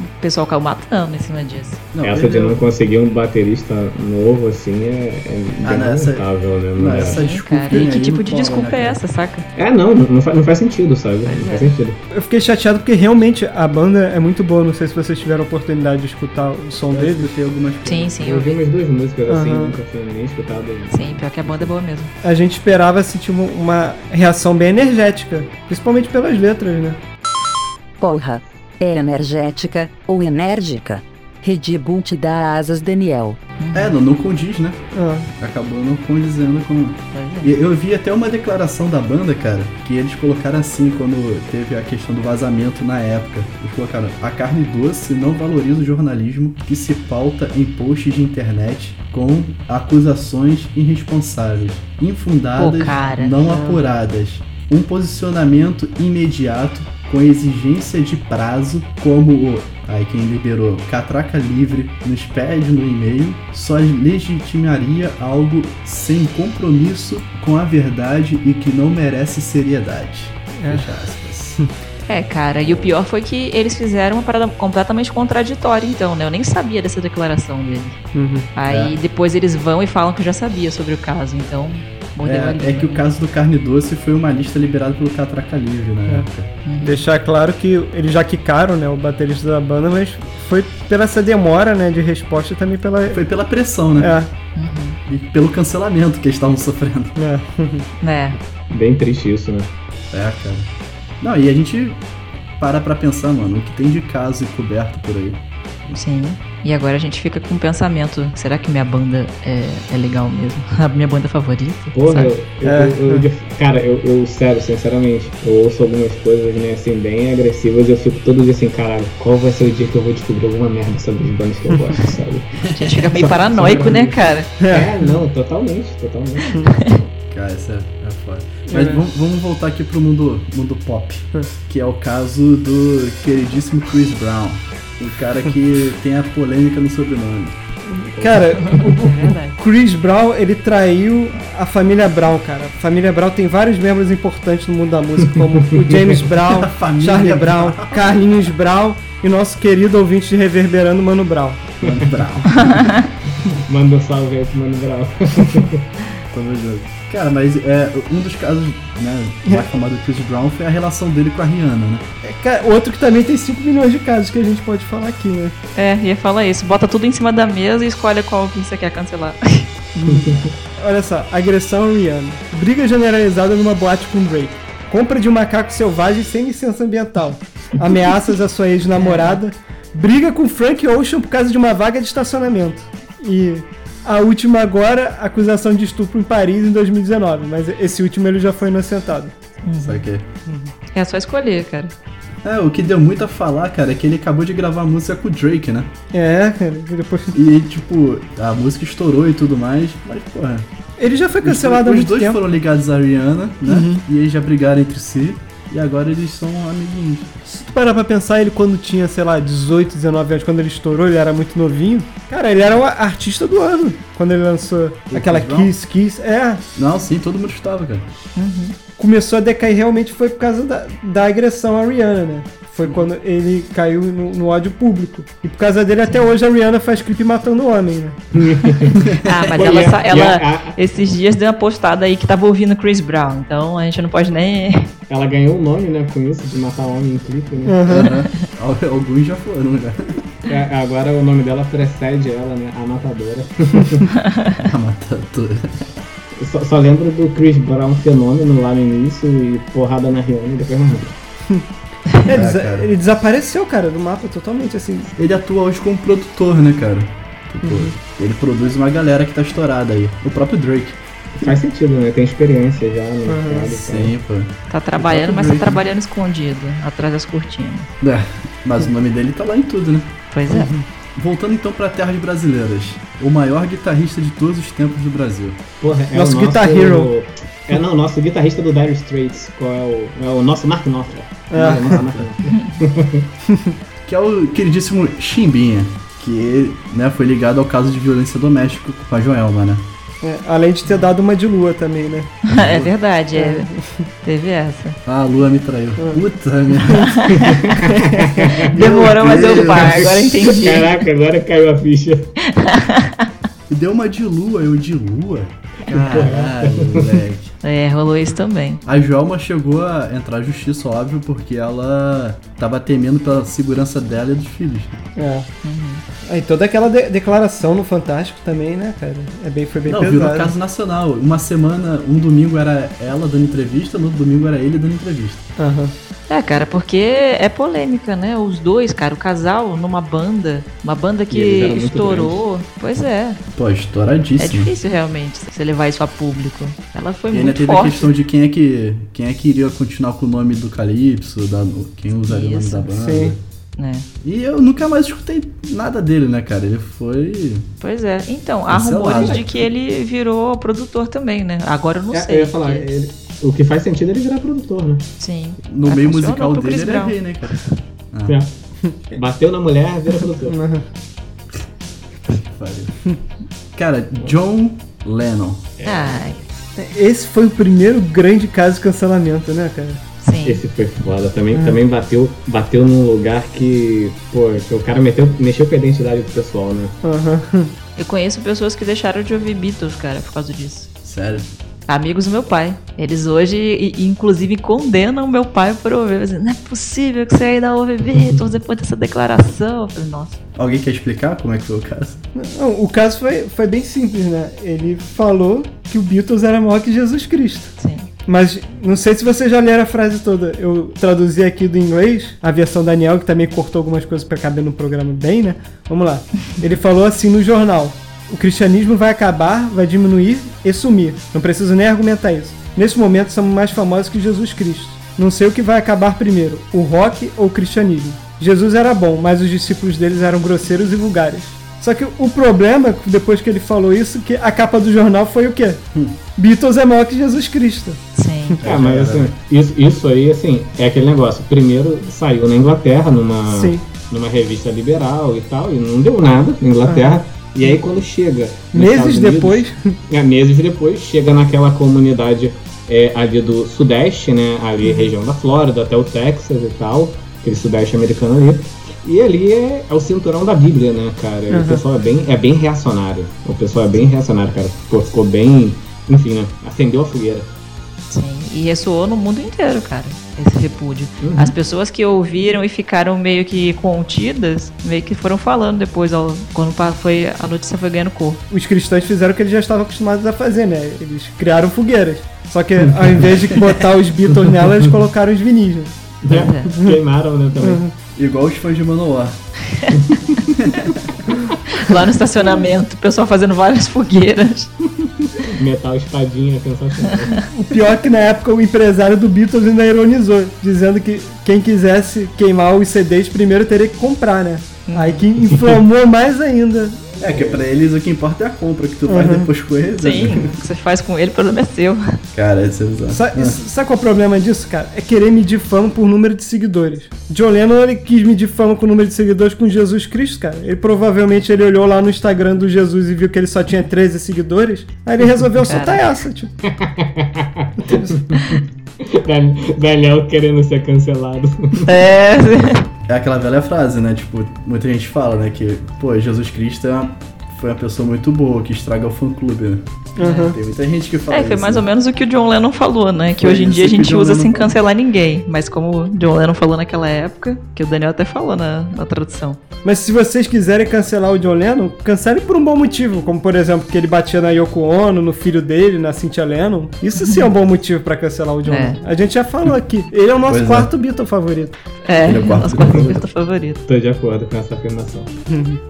o pessoal caiu matando em cima disso. Não, essa de não conseguir um baterista novo, assim, é, é Ah, lamentável, né? não, é- essa- desculpa cara. E que tipo de desculpa né, é cara? essa, saca? É, não, não faz, não faz sentido, sabe? Não é. faz sentido. eu fiquei chateado porque realmente a banda é muito boa. Não sei se vocês tiveram a oportunidade de escutar o som Eu deles. escutei algumas coisas. Sim, sim, Eu eu vi umas duas músicas assim, nunca tinha nem escutado. Sim, pior que a banda é boa mesmo. A gente esperava sentir uma, uma reação bem energética, principalmente pelas letras, né? Porra. É energética ou enérgica? Red Bull te dá asas, Daniel. É, não, não condiz, né? Ah, Acabou não condizendo com. É. E Eu vi até uma declaração da banda, cara, que eles colocaram assim quando teve a questão do vazamento na época. Eles colocaram: a carne doce não valoriza o jornalismo que se pauta em posts de internet com acusações irresponsáveis, infundadas, Pô, cara. não apuradas. Um posicionamento imediato com exigência de prazo, como o. Aí quem liberou Catraca Livre nos pede no e-mail, só legitimaria algo sem compromisso com a verdade e que não merece seriedade. É. Fecha aspas. É, cara, e o pior foi que eles fizeram uma parada completamente contraditória, então, né? Eu nem sabia dessa declaração deles. uhum. Aí depois eles vão e falam que eu já sabia sobre o caso, então É, é que o caso do Carne Doce foi uma lista liberada pelo Catraca Livre na É. época. Deixar claro que eles já quicaram, né, o baterista da banda, mas foi pela essa demora, né, de resposta e também pela... Foi pela pressão, né? É, e pelo cancelamento que eles estavam sofrendo. É. né? Bem triste isso, né? É, cara. Não, e a gente para pra pensar, mano, o que tem de caso encoberto por aí. Sim. E agora a gente fica com o pensamento: será que minha banda é, é legal mesmo? A minha banda favorita? Porra, sabe? eu, eu- É. eu- eu- cara, eu, eu, sério, sinceramente, eu ouço algumas coisas, né, assim, bem agressivas e eu fico todo dia assim, caralho, qual vai ser o dia que eu vou descobrir alguma merda sobre as bandas que eu gosto, sabe? A gente fica meio paranoico, né, cara? É, não, totalmente, totalmente. Cara, isso é, é foda. Mas vamos, vamos voltar aqui pro mundo, mundo pop, que é o caso do queridíssimo Chris Brown. O cara que tem a polêmica no sobrenome. Cara, É verdade. Chris Brown, ele traiu a família Brown, cara. A família Brown tem vários membros importantes no mundo da música, como o James Brown, Charlie Brown, Carlinhos Brown e nosso querido ouvinte de Reverberando, Mano Brown. Mano Brown. Manda um salve aí pro Mano Brau. Tamo junto. Cara, mas é, um dos casos né, mais famosos do Chris Brown foi a relação dele com a Rihanna, né? É, cara, outro que também tem 5 milhões de casos que a gente pode falar aqui, né? É, ia falar isso. Bota tudo em cima da mesa e escolhe qual que você quer cancelar. Olha só, agressão a Rihanna. Briga generalizada numa boate com Drake. Compra de um macaco selvagem sem licença ambiental. Ameaças à sua ex-namorada. Briga com Frank Ocean por causa de uma vaga de estacionamento. E a última agora, acusação de estupro em Paris em 2019. Mas esse último ele já foi inocentado. Sabe que É só escolher, cara. É, o que deu muito a falar, cara, é que ele acabou de gravar música com o Drake, né? É, cara, depois... E, tipo, a música estourou e tudo mais, mas, porra. Ele já foi os- cancelado há Os muito dois tempo. foram ligados à Rihanna, né? E eles já brigaram entre si. E agora eles são amiguinhos. Se tu parar pra pensar, ele quando tinha, sei lá, 18, 19 anos, quando ele estourou, ele era muito novinho. Cara, ele era o artista do ano. Quando ele lançou O aquela Chris Brown? Kiss Kiss. É, Não, sim, todo mundo estava, cara. começou a decair realmente foi por causa da, da agressão à Rihanna, né? Foi quando ele caiu no, no ódio público. E por causa dele, até hoje, a Rihanna faz clipe matando homem, né? Ah, mas ela, e ela esses dias deu uma postada aí que tava ouvindo Chris Brown. Então a gente não pode nem. Ela ganhou um nome, né, com isso, de matar homem em clipe, né? Aham. Al- Alguns já foram, já. É, agora o nome dela precede ela, né, a matadora. A matadora. Eu Só, só lembro do Chris Brown fenômeno lá no início e porrada na Rihanna e depois morreu. Ele, É, desa- cara. ele desapareceu, cara, do mapa totalmente, assim. Ele atua hoje como produtor, né, cara? Tipo, ele produz uma galera que tá estourada aí. O próprio Drake. Faz sentido, né? Tem experiência já no mercado. e tal. Sim, pô. Tá trabalhando, mas tá trabalhando escondido, atrás das cortinas. É, mas o nome dele tá lá em tudo, né? Pois é. Voltando então pra terras brasileiras. O maior guitarrista de todos os tempos do Brasil. Porra, é Nosso o Guitar Hero. É, não, nosso guitarrista do Dire Straits. Qual é o. É o nosso Mark Knopfler. É. É o nosso Mark Knopfler. Que é o queridíssimo Chimbinha. Que né, foi ligado ao caso de violência doméstica com a Joelma, né? É, além de ter dado uma de lua também, né? É verdade, é. Teve essa. Ah, a Lua me traiu. Puta merda. Demorou, mas eu pá, agora entendi. Caraca, agora caiu a ficha. E deu uma de lua, eu de lua. Caralho, moleque. É, rolou isso também. A Joelma chegou a entrar na justiça, óbvio, porque ela tava temendo pela segurança dela e dos filhos. É. Aí toda aquela de- declaração no Fantástico também, né, cara? É bem, foi bem Não, pesado. virou caso nacional. Uma semana, um domingo era ela dando entrevista, no outro domingo era ele dando entrevista. Aham. É, cara, porque é polêmica, né? Os dois, cara, o casal numa banda, uma banda que estourou. Pois é. Pô, É estouradíssimo. difícil realmente você levar isso a público. Ela foi E ainda muito teve a forte. questão de quem é que quem é que iria continuar com o nome do Calypso, da, quem usaria o nome Isso, da banda. sim. né? E eu nunca mais escutei nada dele, né, cara? Ele foi. Pois é. Então, há rumores de que ele virou produtor também, né? Agora eu não É, sei. eu ia falar, porque- ele- o que faz sentido é ele virar produtor, né? Sim. No Mas meio musical dele, ele é rei, né, cara? Ah, É. Bateu na mulher, vira produtor. Cara, John Lennon. Ai, Esse foi o primeiro grande caso de cancelamento, né, cara? sim. Esse foi foda. Também, também bateu, bateu num lugar que, pô, que o cara meteu, mexeu com a identidade do pessoal, né? Aham. Eu conheço pessoas que deixaram de ouvir Beatles, cara, por causa disso. Sério. Amigos do meu pai. Eles hoje, inclusive, condenam meu pai por ouvir. Não é possível que você ainda ouve Beatles depois dessa declaração. Eu falei, nossa. Alguém quer explicar como é que foi o caso? Não, o caso foi, foi bem simples, né? Ele falou que o Beatles era maior que Jesus Cristo. Sim. Mas não sei se você já leram a frase toda. Eu traduzi aqui do inglês, a versão Daniel, que também cortou algumas coisas pra caber no programa bem, né? Vamos lá. Ele falou assim no jornal: O cristianismo vai acabar, vai diminuir e sumir. Não preciso nem argumentar isso. Nesse momento somos mais famosos que Jesus Cristo. Não sei o que vai acabar primeiro, o rock ou o cristianismo. Jesus era bom, mas os discípulos deles eram grosseiros e vulgares. Só que o problema, depois que ele falou isso, que a capa do jornal foi o quê? Beatles é maior que Jesus Cristo. Sim. É, mas assim, isso, isso aí, assim, é aquele negócio. Primeiro saiu na Inglaterra, numa, Sim. numa revista liberal e tal, e não deu nada na Inglaterra. E aí quando chega. Meses Unidos, depois, É, meses depois, chega naquela comunidade é, ali do Sudeste, né? Ali, região da Flórida, até o Texas e tal, aquele Sudeste americano ali. E ali é, é o cinturão da Bíblia, né, cara? Uhum. O pessoal é bem, é bem reacionário. O pessoal é bem reacionário, cara. Ficou, ficou bem. Enfim, né? Acendeu a fogueira. Sim. E ressoou no mundo inteiro, cara, esse repúdio. As pessoas que ouviram e ficaram meio que contidas, meio que foram falando depois, ao- quando foi, a notícia foi ganhando corpo. os cristãos fizeram o que eles já estavam acostumados a fazer, né? Eles criaram fogueiras. Só que ao invés de botar os Beatles nela, eles colocaram os vinis. né? né? Queimaram, né, também. Igual os fãs de Manowar. Lá no estacionamento, o pessoal fazendo várias fogueiras. Metal espadinha, sensacional. O pior é que na época o empresário do Beatles ainda ironizou, dizendo que quem quisesse queimar os CDs primeiro teria que comprar, né? Aí que inflamou mais ainda. É, que pra eles o que importa é a compra que tu faz Uhum. depois com eles. Sim, né? o que você faz com ele, o problema é seu. Cara, isso é bizarro. Sa- Ah. Sabe qual é o problema disso, cara? É querer medir fama por número de seguidores. John Lennon ele quis medir fama com o número de seguidores com Jesus Cristo, cara. Ele provavelmente ele olhou lá no Instagram do Jesus e viu que ele só tinha 13 seguidores. Aí ele resolveu soltar essa, tipo. Dan- Daniel querendo ser cancelado. É, É aquela velha frase, né? Tipo, muita gente fala, né? Que, pô, Jesus Cristo é uma- foi uma pessoa muito boa, que estraga o fã-clube, né? Aham. Tem muita gente que fala é, foi isso, mais né? ou menos o que o John Lennon falou, né? Que Foi hoje em dia a gente usa Lennon sem falou. cancelar ninguém. Mas como o John Lennon falou naquela época, que o Daniel até falou na, na tradução. Mas se vocês quiserem cancelar o John Lennon, cancelem por um bom motivo, como por exemplo que ele batia na Yoko Ono, no filho dele, na Cynthia Lennon. Isso sim é um bom motivo pra cancelar o John É. Lennon. A gente já falou aqui. Ele é o nosso Pois é. quarto Beatle favorito. É, Ele é o quarto nosso Beatle quarto favorito. favorito. Tô de acordo com essa afirmação.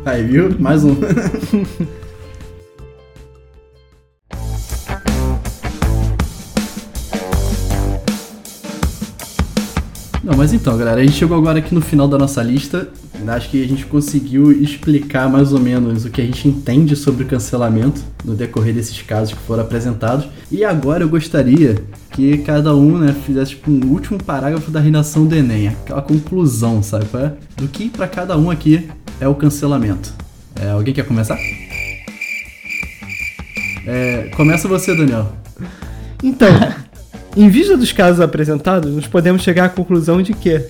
Aí, viu? Mais um. Não, mas então, galera, a gente chegou agora aqui no final da nossa lista. Acho que a gente conseguiu explicar mais ou menos o que a gente entende sobre o cancelamento no decorrer desses casos que foram apresentados. E agora eu gostaria que cada um né, fizesse tipo, um último parágrafo da redação do Enem, aquela conclusão, sabe? é? Do que para cada um aqui é o cancelamento. É, alguém quer começar? É, começa você, Daniel. Então, em vista dos casos apresentados, nós podemos chegar à conclusão de que,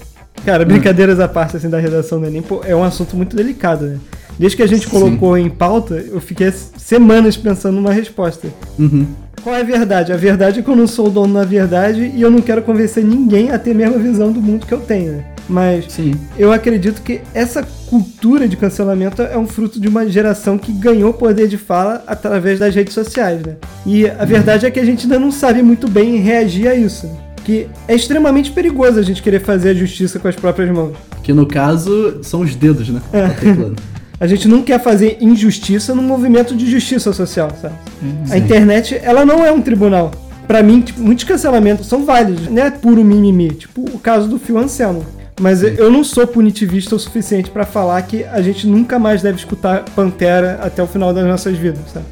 cara, brincadeiras à parte assim da redação do Enem, pô, é um assunto muito delicado, né? Desde que a gente colocou em pauta, eu fiquei semanas pensando numa resposta. Uhum. Qual é a verdade? A verdade é que eu não sou o dono da verdade e eu não quero convencer ninguém a ter a mesma visão do mundo que eu tenho, né? Mas Sim. eu acredito que essa cultura de cancelamento é um fruto de uma geração que ganhou poder de fala através das redes sociais, né? E a verdade é que a gente ainda não sabe muito bem reagir a isso. né? Que é extremamente perigoso a gente querer fazer a justiça com as próprias mãos. Que no caso são os dedos, né? É. Tá. A gente não quer fazer injustiça num movimento de justiça social, sabe? A internet, ela não é um tribunal. Pra mim, tipo, muitos cancelamentos são válidos, não é puro mimimi, tipo o caso do Phil Anselmo. Mas eu não sou punitivista o suficiente pra falar que a gente nunca mais deve escutar Pantera até o final das nossas vidas, sabe?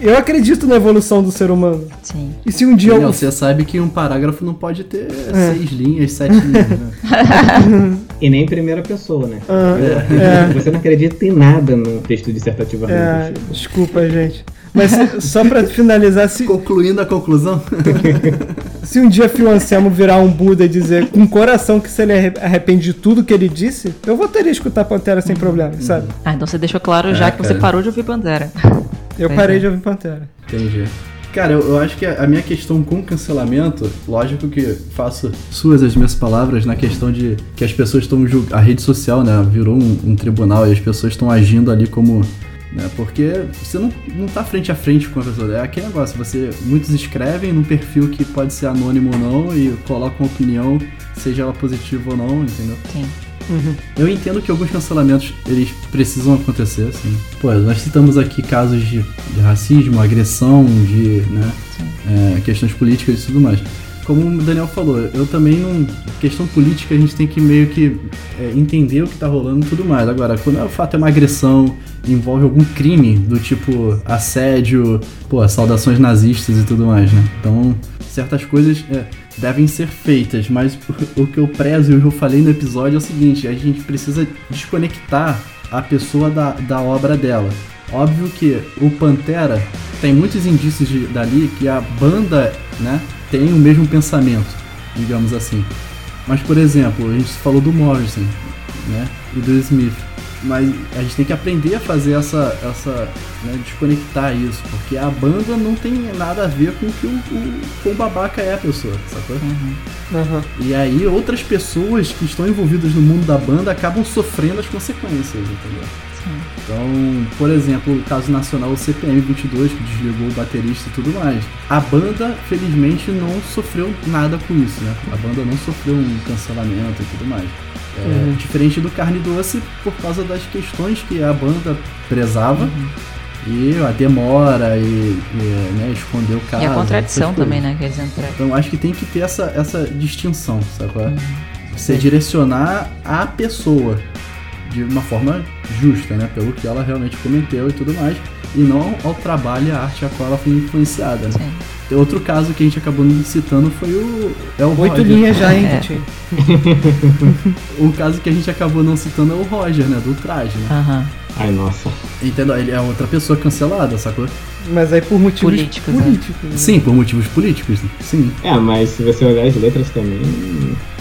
Eu acredito na evolução do ser humano. Sim. E se um dia eu... você sabe que um parágrafo não pode ter É. seis linhas, sete linhas, né? E nem em primeira pessoa, né? Ah, é. Você não acredita em nada no texto dissertativamente. É, desculpa, gente. Mas só pra finalizar, se, Concluindo a conclusão, Se um dia Phil Anselmo virar um Buda e dizer com coração que se ele arre- arrepende de tudo que ele disse, eu voltaria a escutar Pantera sem problema, sabe? Ah, então você deixou claro já É, que você cara. parou de ouvir Pantera. Eu Pois parei é. de ouvir Pantera. entendi. Cara, eu, eu acho que a, a minha questão com cancelamento, lógico que faço suas as minhas palavras na questão de que as pessoas estão julgando. A rede social, né, virou um, um tribunal e as pessoas estão agindo ali como. Né, porque você não, não tá frente a frente com a pessoa. É aquele negócio, você. Muitos escrevem num perfil que pode ser anônimo ou não e colocam uma opinião, seja ela positiva ou não, entendeu? Sim. Eu entendo que alguns cancelamentos eles precisam acontecer, assim. Pô, nós citamos aqui casos de, de racismo, agressão, de né, é, questões políticas e tudo mais. Como o Daniel falou, eu também não. Questão política a gente tem que meio que é, entender o que tá rolando e tudo mais. Agora, quando o fato é uma agressão, envolve algum crime do tipo assédio, pô, saudações nazistas e tudo mais, né? Então, certas coisas é, devem ser feitas, mas o, que eu prezo e eu falei no episódio é o seguinte: a gente precisa desconectar a pessoa da, da obra dela. Óbvio que o Pantera tem muitos indícios de, dali que a banda, né, tem o mesmo pensamento, digamos assim. Mas, por exemplo, a gente falou do Morrison, né, e do Smith. Mas a gente tem que aprender a fazer essa, essa né, desconectar isso, porque a banda não tem nada a ver com o que o, o, com o babaca é a pessoa, sacou? Aham. E aí outras pessoas que estão envolvidas no mundo da banda acabam sofrendo as consequências, entendeu? Então, por exemplo, o caso nacional, o CPM 22, que desligou o baterista e tudo mais. A banda, felizmente, não sofreu nada com isso, né? A banda não sofreu um cancelamento e tudo mais. É, Diferente do Carne Doce, por causa das questões que a banda prezava. E a demora e, e, né, esconder o caso. E a contradição também, né? Que eles entraram. Então acho que tem que ter essa, essa distinção, sabe? é? Uhum. Você direcionar a pessoa de uma forma justa, né? Pelo que ela realmente cometeu e tudo mais. E não ao trabalho e à arte a qual ela foi influenciada, né? Sim. Outro caso que a gente acabou não citando foi o. É o Oito Roger. linhas já, hein, É. O caso que a gente acabou não citando é o Roger, né? Do traje, né? Aham. Ai, nossa. Entendeu? Ele é outra pessoa cancelada, sacou? Mas aí por motivos Políticos, né? políticos. né? Sim, por motivos políticos, né? sim. É, mas se você olhar as letras também.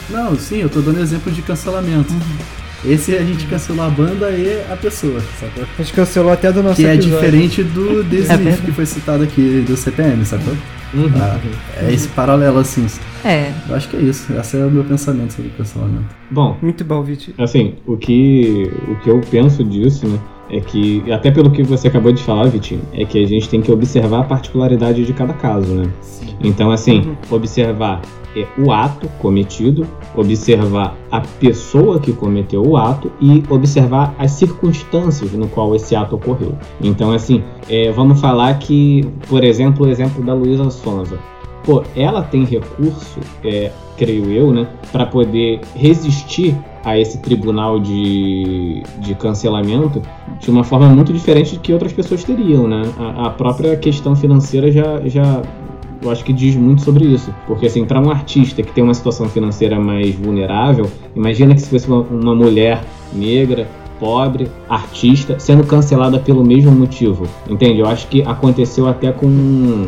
Não, sim, eu tô dando exemplo de cancelamento. Uhum. Esse a gente cancelou a banda e a pessoa, sacou? A gente cancelou até do nosso Que é episódio. diferente do The Smith verdade. que foi citado aqui, do CPM, sacou? Uhum. Ah, é esse paralelo assim. É. Eu acho que é isso. Esse é o meu pensamento sobre o cancelamento. Bom, Muito bom, Vitinho. assim, o que, o que eu penso disso, né? É que, até pelo que você acabou de falar, Vitinho, é que a gente tem que observar a particularidade de cada caso, né? Então, assim, observar é, o ato cometido, observar a pessoa que cometeu o ato e observar as circunstâncias no qual esse ato ocorreu. Então, assim, é, vamos falar que, por exemplo, o exemplo da Luísa Sonza. Pô, ela tem recurso, é, creio eu, né, para poder resistir a esse tribunal de, de cancelamento de uma forma muito diferente do que outras pessoas teriam, né? A, a própria questão financeira já, já eu acho que diz muito sobre isso. Porque, assim, para um artista que tem uma situação financeira mais vulnerável, imagina que se fosse uma, uma mulher negra, pobre, artista, sendo cancelada pelo mesmo motivo. Entende? Eu acho que aconteceu até com.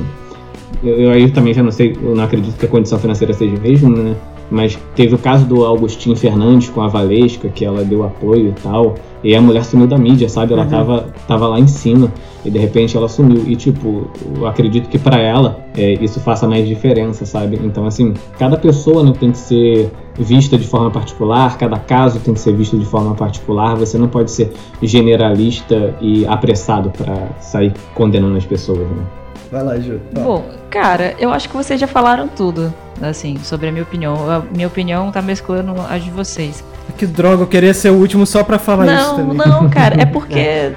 Eu, aí também já não sei, eu não acredito que a condição financeira seja a mesma, né? Mas teve o caso do Augustinho Fernandes com a Valesca, que ela deu apoio e tal. E a mulher sumiu da mídia, sabe? Ela tava, tava lá em cima e de repente ela sumiu. E tipo, eu acredito que pra ela é, isso faça mais diferença, sabe? Então, assim, cada pessoa né, tem que ser vista de forma particular, cada caso tem que ser visto de forma particular. Você não pode ser generalista e apressado pra sair condenando as pessoas, né? Vai lá, Ju. Bom, cara, eu acho que vocês já falaram tudo, assim, sobre a minha opinião. A minha opinião tá mesclando as de vocês. Que droga, eu queria ser o último só pra falar isso não, também. não, cara, é porque.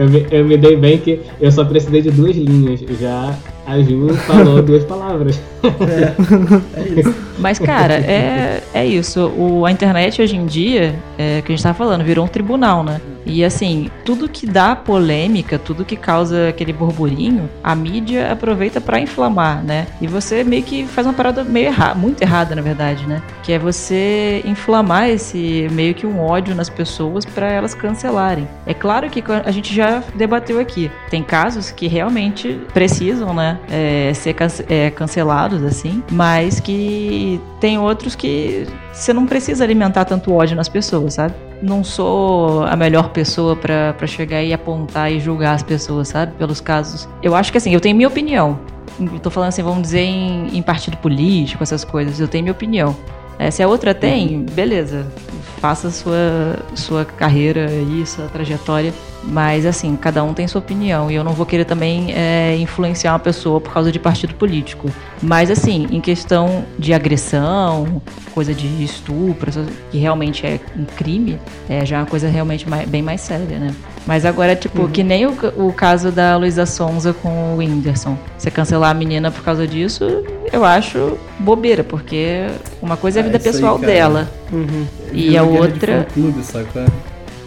Eu me, eu me dei bem que eu só precisei de duas linhas. Já a Ju falou duas palavras. É isso. Mas, cara, é, é isso. O, a internet hoje em dia, é, que a gente tava falando, virou um tribunal, né? E assim, tudo que dá polêmica, tudo que causa aquele burburinho, a mídia aproveita pra inflamar, né? E você meio que faz uma parada meio errada, muito errada, na verdade, né? Que é você inflamar esse meio que um ódio nas pessoas pra elas cancelarem. É claro que a gente já debateu aqui. Tem casos que realmente precisam, né? É, ser é, cancelados, assim, mas que tem outros que você não precisa alimentar tanto ódio nas pessoas, sabe? Não sou a melhor pessoa pra pra chegar e apontar e julgar as pessoas, sabe? Pelos casos. Eu acho que assim, eu tenho minha opinião. tô falando assim, vamos dizer, em, em partido político, essas coisas. Eu tenho minha opinião. É, se a outra tem, beleza. Faça sua, sua carreira aí, sua trajetória. Mas, assim, cada um tem sua opinião. E eu não vou querer também é, influenciar uma pessoa por causa de partido político. Mas, assim, em questão de agressão, coisa de estupro, que realmente é um crime, é já uma coisa realmente mai- bem mais séria, né? Mas agora, tipo, que nem o, o caso da Luísa Sonza com o Whindersson. Você cancelar a menina por causa disso, eu acho bobeira, porque uma coisa é a Ah, vida aí, pessoal cara. dela. Uhum. E a de outra. fã-clube, sabe é?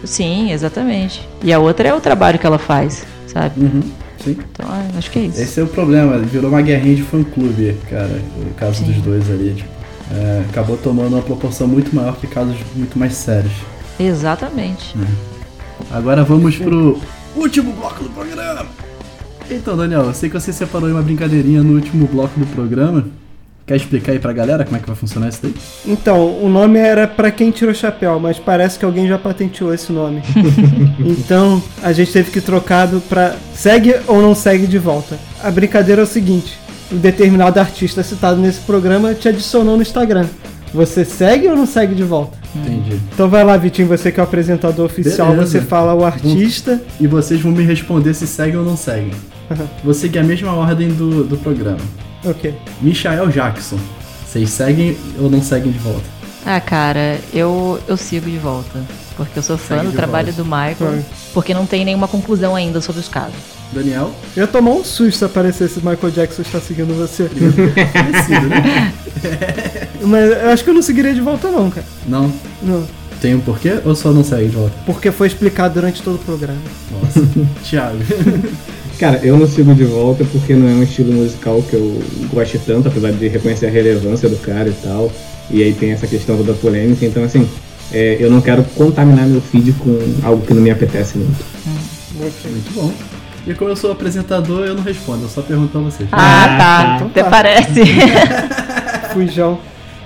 Sim, exatamente. E a outra é o trabalho que ela faz, sabe? Uhum, sim. Então, ah, acho que é isso. Esse é o problema, virou uma guerrinha de fã-clube, cara, o caso Sim. dos dois ali, tipo, é, acabou tomando uma proporção muito maior que casos muito mais sérios. Exatamente. Agora vamos pro último bloco do programa. Então, Daniel, eu sei que você separou uma brincadeirinha no último bloco do programa. Quer explicar aí pra galera como é que vai funcionar isso daí? Então, o nome era Pra Quem Tirou o Chapéu, mas parece que alguém já patenteou esse nome. então, a gente teve que trocado pra segue ou não segue de volta. A brincadeira é o seguinte: um determinado artista citado nesse programa te adicionou no Instagram. Você segue ou não segue de volta? Entendi. Então vai lá, Vitinho, você que é o apresentador oficial, Beleza. você fala o artista. E vocês vão me responder se seguem ou não seguem. Vou seguir a mesma ordem do, do programa. Ok. Michael Jackson. Vocês seguem ou não seguem de volta? Ah, cara, eu, eu sigo de volta. Porque eu sou fã Segue do trabalho volta. do Michael. Porque não tem nenhuma conclusão ainda sobre os casos. Daniel? Eu ia tomar um susto se aparecesse Michael Jackson está seguindo você. Parecido, né? Mas eu acho que eu não seguiria de volta, não, cara. Não. Não. Tem um porquê ou só não segue de volta? Porque foi explicado durante todo o programa. Nossa. Thiago. Cara, eu não sigo de volta porque não é um estilo musical que eu goste tanto, apesar de reconhecer a relevância do cara e tal. E aí tem essa questão toda polêmica, então assim, é, eu não quero contaminar meu feed com algo que não me apetece muito. Muito bom. E como eu sou apresentador, eu não respondo, eu só pergunto pra vocês. Ah, tá. então Até tá. parece. Fujão.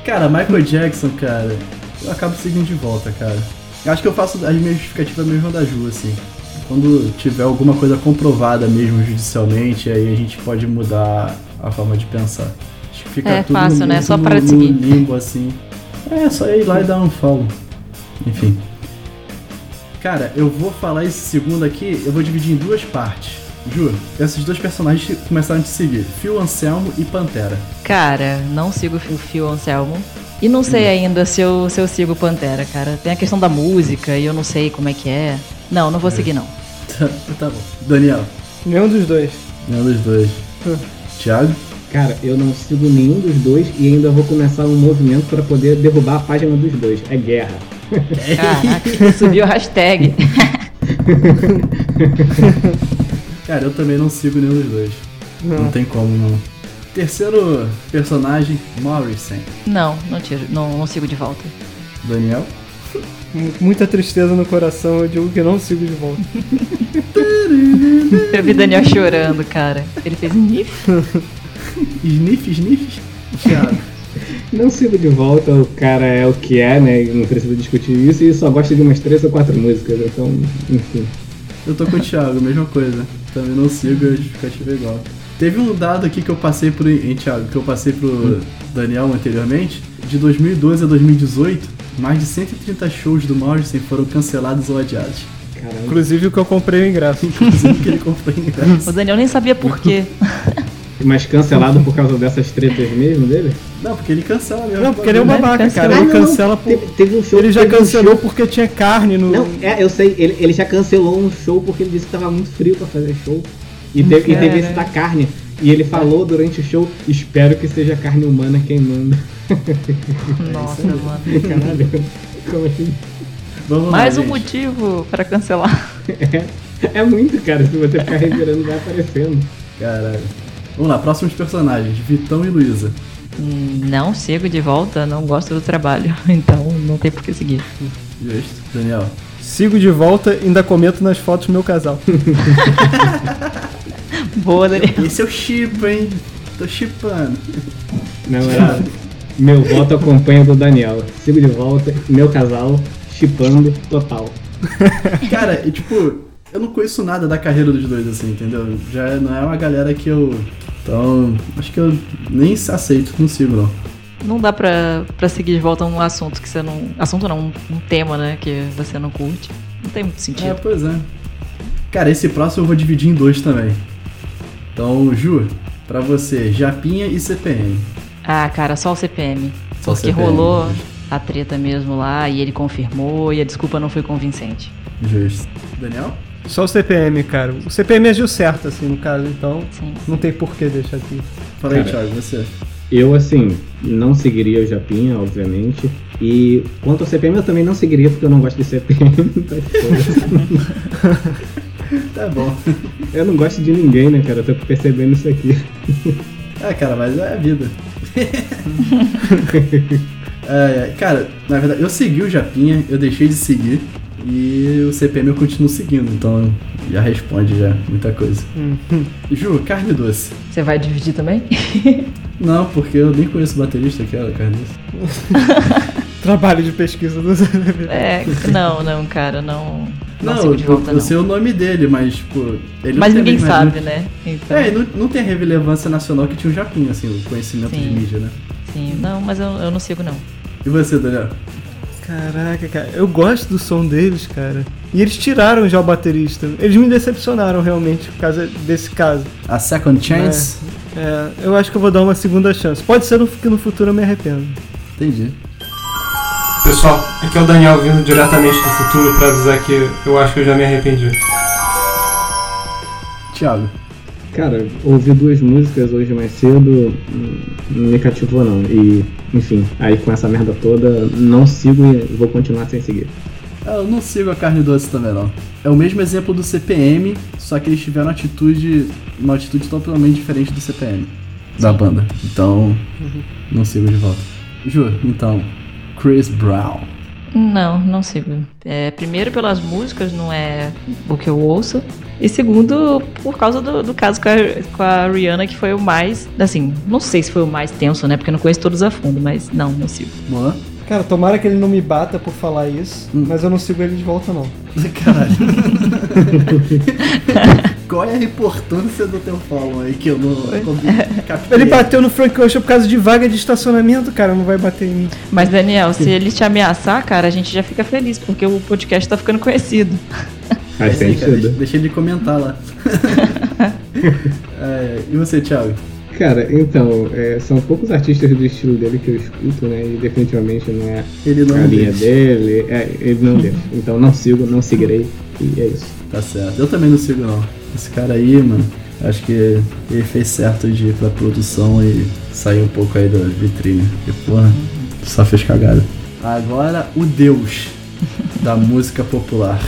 Cara, Michael Jackson, cara, eu acabo seguindo de volta, cara. Eu acho que eu faço as minhas justificativas mesmo da Ju, assim. Quando tiver alguma coisa comprovada mesmo judicialmente, aí a gente pode mudar a forma de pensar. Acho que fica É tudo fácil, no, né? Só tudo de no seguir. limbo, assim. É, só ir lá e dar um follow. Enfim. Cara, eu vou falar esse segundo aqui, eu vou dividir em duas partes. Ju, esses dois personagens começaram a te seguir. Phil Anselmo e Pantera. Cara, não sigo o Phil Anselmo. E não sei ainda se eu, se eu sigo o Pantera, cara. Tem a questão da música e eu não sei como é que é. Não, não vou seguir, não. tá bom. Daniel, Nenhum dos dois. nenhum dos dois. Hum. Thiago? Cara, eu não sigo nenhum dos dois e ainda vou começar um movimento para poder derrubar a página dos dois. É guerra. Caraca, subiu a hashtag. Cara, eu também não sigo nenhum dos dois. Não, Não. tem como, não. Terceiro personagem, Morrison. Não, não tiro, não, não sigo de volta. Daniel? M- Muita tristeza no coração, eu digo que não sigo de volta. Eu vi Daniel chorando, cara. Ele fez nif. Sniff, sniff? Thiago. Não sigo de volta, o cara é o que é, né? Não precisa discutir isso e só gosta de umas três ou quatro músicas, então, enfim. Eu tô com o Thiago, mesma coisa. Também não sigo, a justificativa é igual. Teve um dado aqui que eu passei pro. Hein, Thiago? Que eu passei pro Daniel anteriormente. De 2012 a 2018, mais de 130 shows do Morrison foram cancelados ou adiados. Caramba. Inclusive o que eu comprei o ingresso. Inclusive que ele comprou ingresso. O Daniel nem sabia por quê. Mas cancelado por causa dessas tretas mesmo dele? Não, porque ele cancela mesmo. Não, porque ele é um babaca, cara. Ele cancela por. Teve, teve um show Ele já teve um cancelou show- porque tinha carne no. Não, é, eu sei, ele, ele já cancelou um show porque ele disse que tava muito frio pra fazer show. E teve, e teve esse da carne. E ele falou durante o show, espero que seja carne humana queimando. Nossa, mano. Caralho, como assim? Vamos lá, Mais um gente. motivo pra cancelar. É muito, cara, se você ficar revirando vai aparecendo. Caralho. Vamos lá, próximos personagens: Vitão e Luísa. Não sigo de volta, não gosto do trabalho. Então não tem por que seguir. Justo. Daniel. Sigo de volta e ainda comento nas fotos do meu casal. Boa, Daniel. Esse é o chip, hein? Tô chipando. Era. Meu voto acompanha o do Daniel. Sigo de volta, meu casal, chipando total. Cara, e tipo, eu não conheço nada da carreira dos dois, assim, entendeu? Já não é uma galera que eu. Então, acho que eu nem aceito, não sigo, não. Não dá pra, pra seguir de volta um assunto que você não. Assunto não, um, tema, né? Que você não curte. Não tem muito É, sentido. pois é. Cara, esse próximo eu vou dividir em dois também. Então, Ju, pra você, Japinha e CPM. Ah, cara, só o CPM. Só porque CPM, rolou justo. a treta mesmo lá e ele confirmou e a desculpa não foi convincente. Justo. Daniel? Só o CPM, cara. O CPM agiu certo, assim, no caso, então Sim. não tem por que deixar aqui. Fala aí. Thiago, você. Eu, assim, não seguiria o Japinha, obviamente. E quanto ao CPM, eu também não seguiria porque eu não gosto de CPM. então. Tá bom. eu não gosto de ninguém, né, cara? Eu tô percebendo isso aqui. É, cara, mas é a vida. É, é, cara, na verdade, eu segui o Japinha, eu deixei de seguir. E o CPM eu continuo seguindo, então já responde já muita coisa. Ju, carne doce. Você vai dividir também? Não, porque eu nem conheço o baterista que era carne doce. Trabalho de pesquisa do CPM. é, não, não, cara, não. Não, Não, de eu, volta, eu não. sei o nome dele, mas, tipo. Ele Mas ninguém sabe, né? Então, É, e não, não tem a relevância nacional que tinha o Japinha, assim, o conhecimento Sim. de mídia, né? sim, não, mas eu, eu não sigo, não. E você, Daniel? Caraca, cara, eu gosto do som deles, cara. E eles tiraram já o baterista. Eles me decepcionaram realmente por causa desse caso. A Second Chance? É, eu acho que eu vou dar uma segunda chance. Pode ser que no futuro eu me arrependo. Entendi. Pessoal, aqui é o Daniel vindo diretamente do futuro pra avisar que eu acho que eu já me arrependi. Thiago. Cara, ouvi duas músicas hoje mais cedo, não me cativou não. E, enfim, aí com essa merda toda, não sigo e vou continuar sem seguir. Eu não sigo a carne doce também, não. É o mesmo exemplo do CPM, só que eles tiveram atitude, uma atitude totalmente diferente do CPM, da banda. Então, não sigo de volta. Ju, então, Chris Brown. Não, não sigo. É, primeiro, pelas músicas, não é o que eu ouço. E segundo, por causa do, do caso com a, com a Rihanna, que foi o mais. Assim, não sei se foi o mais tenso, né? Porque eu não conheço todos a fundo, mas não, não sigo. Cara, tomara que ele não me bata por falar isso, Hum. mas eu não sigo ele de volta, não. Caralho. Qual é a importância do teu follow aí que eu não? Ele bateu no Frank Ocean por causa de vaga de estacionamento, cara, não vai bater em mim. Mas, Daniel, se ele te ameaçar, cara, a gente já fica feliz, porque o podcast tá ficando conhecido. Faz É isso aí, cara, deixa, sentido. deixa ele comentar lá. É, e você, Thiago? Cara, então, é, são poucos artistas do estilo dele que eu escuto, né? E definitivamente não é Ele não a linha deixa. dele. É, ele não deixa. Então não sigo, não seguirei. E é isso. Tá certo. Eu também não sigo, não. Esse cara aí, mano, acho que ele fez certo de ir pra produção e sair um pouco aí da vitrine. Porque, porra, só fez cagada. Agora, o deus da música popular.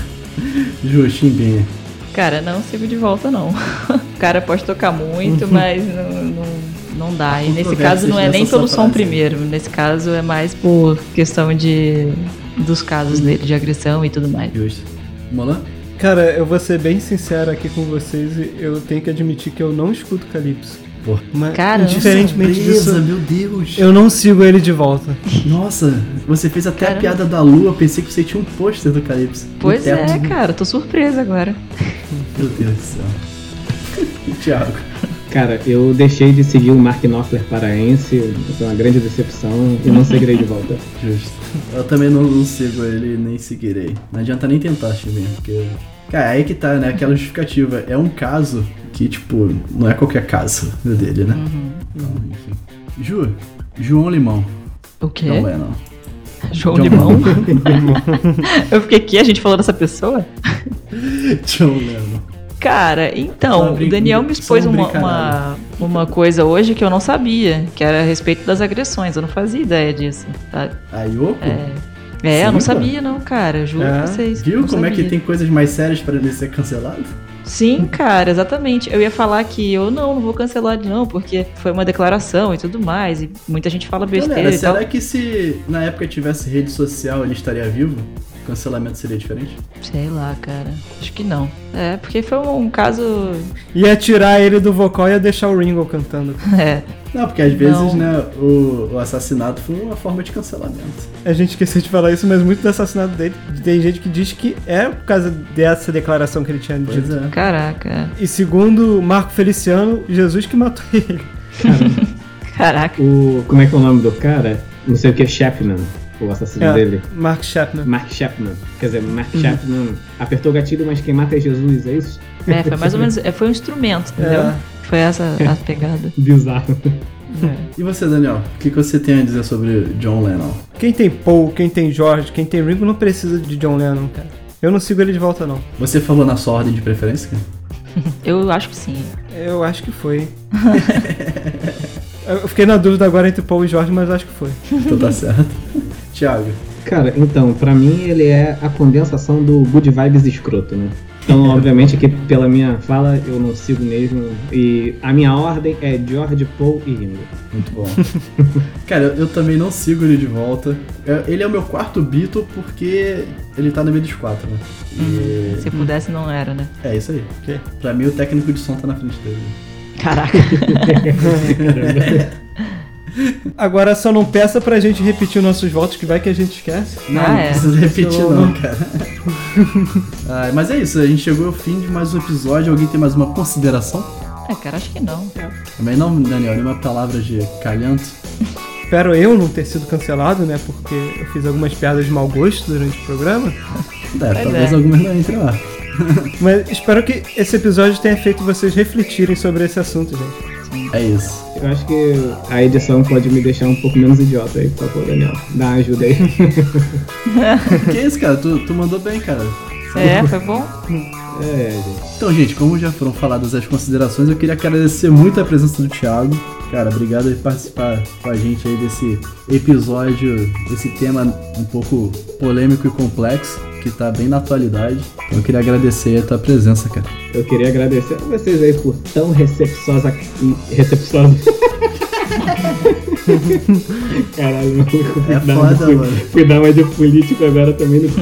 Ju Chimbinha. Cara, não sigo de volta, não. O cara pode tocar muito, mas não, não, não dá. E nesse caso não é nem pelo som frase. primeiro. Nesse caso é mais por questão de dos casos dele de agressão e tudo mais. Justo. Molan? Cara, eu vou ser bem sincero aqui com vocês e eu tenho que admitir que eu não escuto Calypso. Pô. Mas, Caramba. diferentemente Surpresa, disso, meu Deus. eu não sigo ele de volta. Nossa, você fez até Caramba. a piada da lua. Eu pensei que você tinha um pôster do Calypso. Pois é, cara, tô surpresa agora. Meu Deus do céu. Thiago. Cara, eu deixei de seguir o Mark Knopfler paraense, foi uma grande decepção e não seguirei de volta. Justo. Eu também não, não sigo ele nem seguirei. Não adianta nem tentar, Chivinho, porque. Cara, aí que tá, né? Aquela justificativa. É um caso que, tipo, não é qualquer caso dele, né? Então, enfim. Ju, João Limão. O quê? Não é, não. João John Limão? Eu fiquei aqui, a gente falou dessa pessoa? João Lennon. Cara, então, o Daniel me expôs um uma, uma, uma coisa hoje que eu não sabia, que era a respeito das agressões. Eu não fazia ideia disso. Tá? A Yoko? É, é Sim, eu não sabia, não, cara. Juro É. pra vocês. Viu como é que sabia. tem coisas mais sérias pra ele ser cancelado? Sim, cara, exatamente. Eu ia falar que eu não, não vou cancelar de não, porque foi uma declaração e tudo mais. E muita gente fala besteira Galera, e tal. será que se na época tivesse rede social ele estaria vivo? Cancelamento seria diferente? Sei lá, cara. Acho que não. É, porque foi um caso. Ia tirar ele do vocal e ia deixar o Ringo cantando. É. Não, porque às vezes, Não. né, o, o assassinato foi uma forma de cancelamento. A gente esqueceu de falar isso, mas muito do assassinato dele tem gente que diz que é por causa dessa declaração que ele tinha Pois dito. é. Caraca. E segundo Marco Feliciano, Jesus que matou ele. Caraca. O, como é que é o nome do cara? Não sei o que, Chapman, o assassino É, dele. Mark Chapman. Mark Chapman. Quer dizer, Mark Chapman apertou o gatilho, mas quem mata é Jesus, é isso? É, foi mais ou menos. é, Foi um instrumento, entendeu? É. Foi essa a pegada. Bizarro. E você, Daniel? O que, que você tem a dizer sobre John Lennon? Quem tem Paul, quem tem George, quem tem Ringo não precisa de John Lennon, cara. Eu não sigo ele de volta, não. Você falou na sua ordem de preferência? cara? Eu acho que sim. Eu acho que foi. eu fiquei na dúvida agora entre Paul e George, mas acho que foi. Então tá certo. Thiago, Cara, então, pra mim ele é a condensação do good vibes escroto, né? Então, obviamente, aqui pela minha fala, eu não sigo mesmo. E a minha ordem é George, Paul e Ringo. muito bom. Cara, eu, eu também não sigo ele de volta. É, Ele é o meu quarto Beatle porque ele tá no meio dos quatro, né? E... Se pudesse, não era, né? É isso aí. Pra mim, o técnico de som tá na frente dele. Caraca. Agora só não peça pra gente repetir nossos votos, que vai que a gente esquece. Não, Ah, não é. precisa repetir Senão- não, cara. Ah, mas é isso, a gente chegou ao fim de mais um episódio. Alguém tem mais uma consideração? É, cara, acho que não. Também não, Daniel, nenhuma palavra de calhanto. Espero eu não ter sido cancelado, né? Porque eu fiz algumas piadas de mau gosto durante o programa. É, talvez é. algumas não entrem lá. Mas espero que esse episódio tenha feito vocês refletirem sobre esse assunto, gente. É isso. Eu acho que a edição pode me deixar um pouco menos idiota aí, por favor, Daniel. Dá uma ajuda aí. que isso, cara? Tu, tu mandou bem, cara. É, foi bom? É, gente. Então, gente, como já foram faladas as considerações, eu queria agradecer muito a presença do Thiago. Cara, obrigado por participar com a gente aí desse episódio, desse tema um pouco polêmico e complexo, que tá bem na atualidade. Então, eu queria agradecer a tua presença, cara. Eu queria agradecer a vocês aí por tão recepçosa. Recepçosa. Caralho, É de foda, mano. Fui dar uma de político agora também no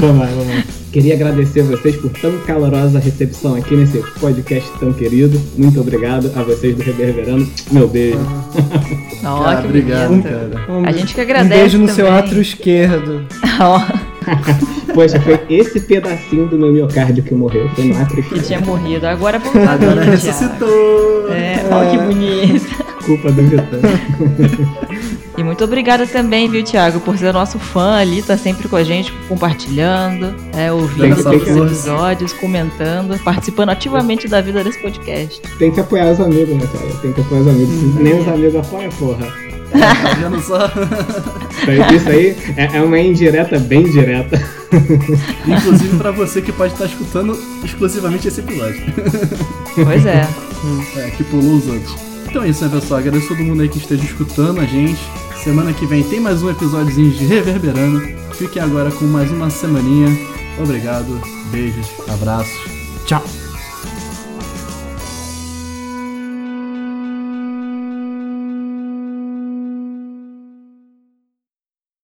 Vamos lá, vamos lá. Queria agradecer a vocês por tão calorosa recepção aqui nesse podcast tão querido. Muito obrigado a vocês do Reverberando. Meu beijo. Ó, Cara, que obrigado, bonito. cara. Um, A gente que um agradece beijo no seu também. átrio esquerdo. Ó, Poxa, foi esse pedacinho do meu miocárdio que morreu. Foi no átrio que tinha morrido. Agora voltou Agora ressuscitou! É, ó, que bonito. Culpa do Vitão. E muito obrigada também, viu, Thiago, por ser nosso fã ali, tá sempre com a gente, compartilhando, é, ouvindo os episódios, comentando, participando ativamente da vida desse podcast. Tem que apoiar os amigos, né, cara? Tem que apoiar os amigos. Nem os amigos apoiam, porra. Tá vendo só? Isso aí é é uma indireta bem direta. Inclusive pra você que pode estar escutando exclusivamente esse episódio. Pois é. É, que pulou os outros. Então é isso, né, pessoal? Agradeço todo mundo aí que esteja escutando a gente. Semana que vem tem mais um episódiozinho de Reverberando. Fiquem agora com mais uma semaninha. Obrigado, beijos, abraços. Tchau!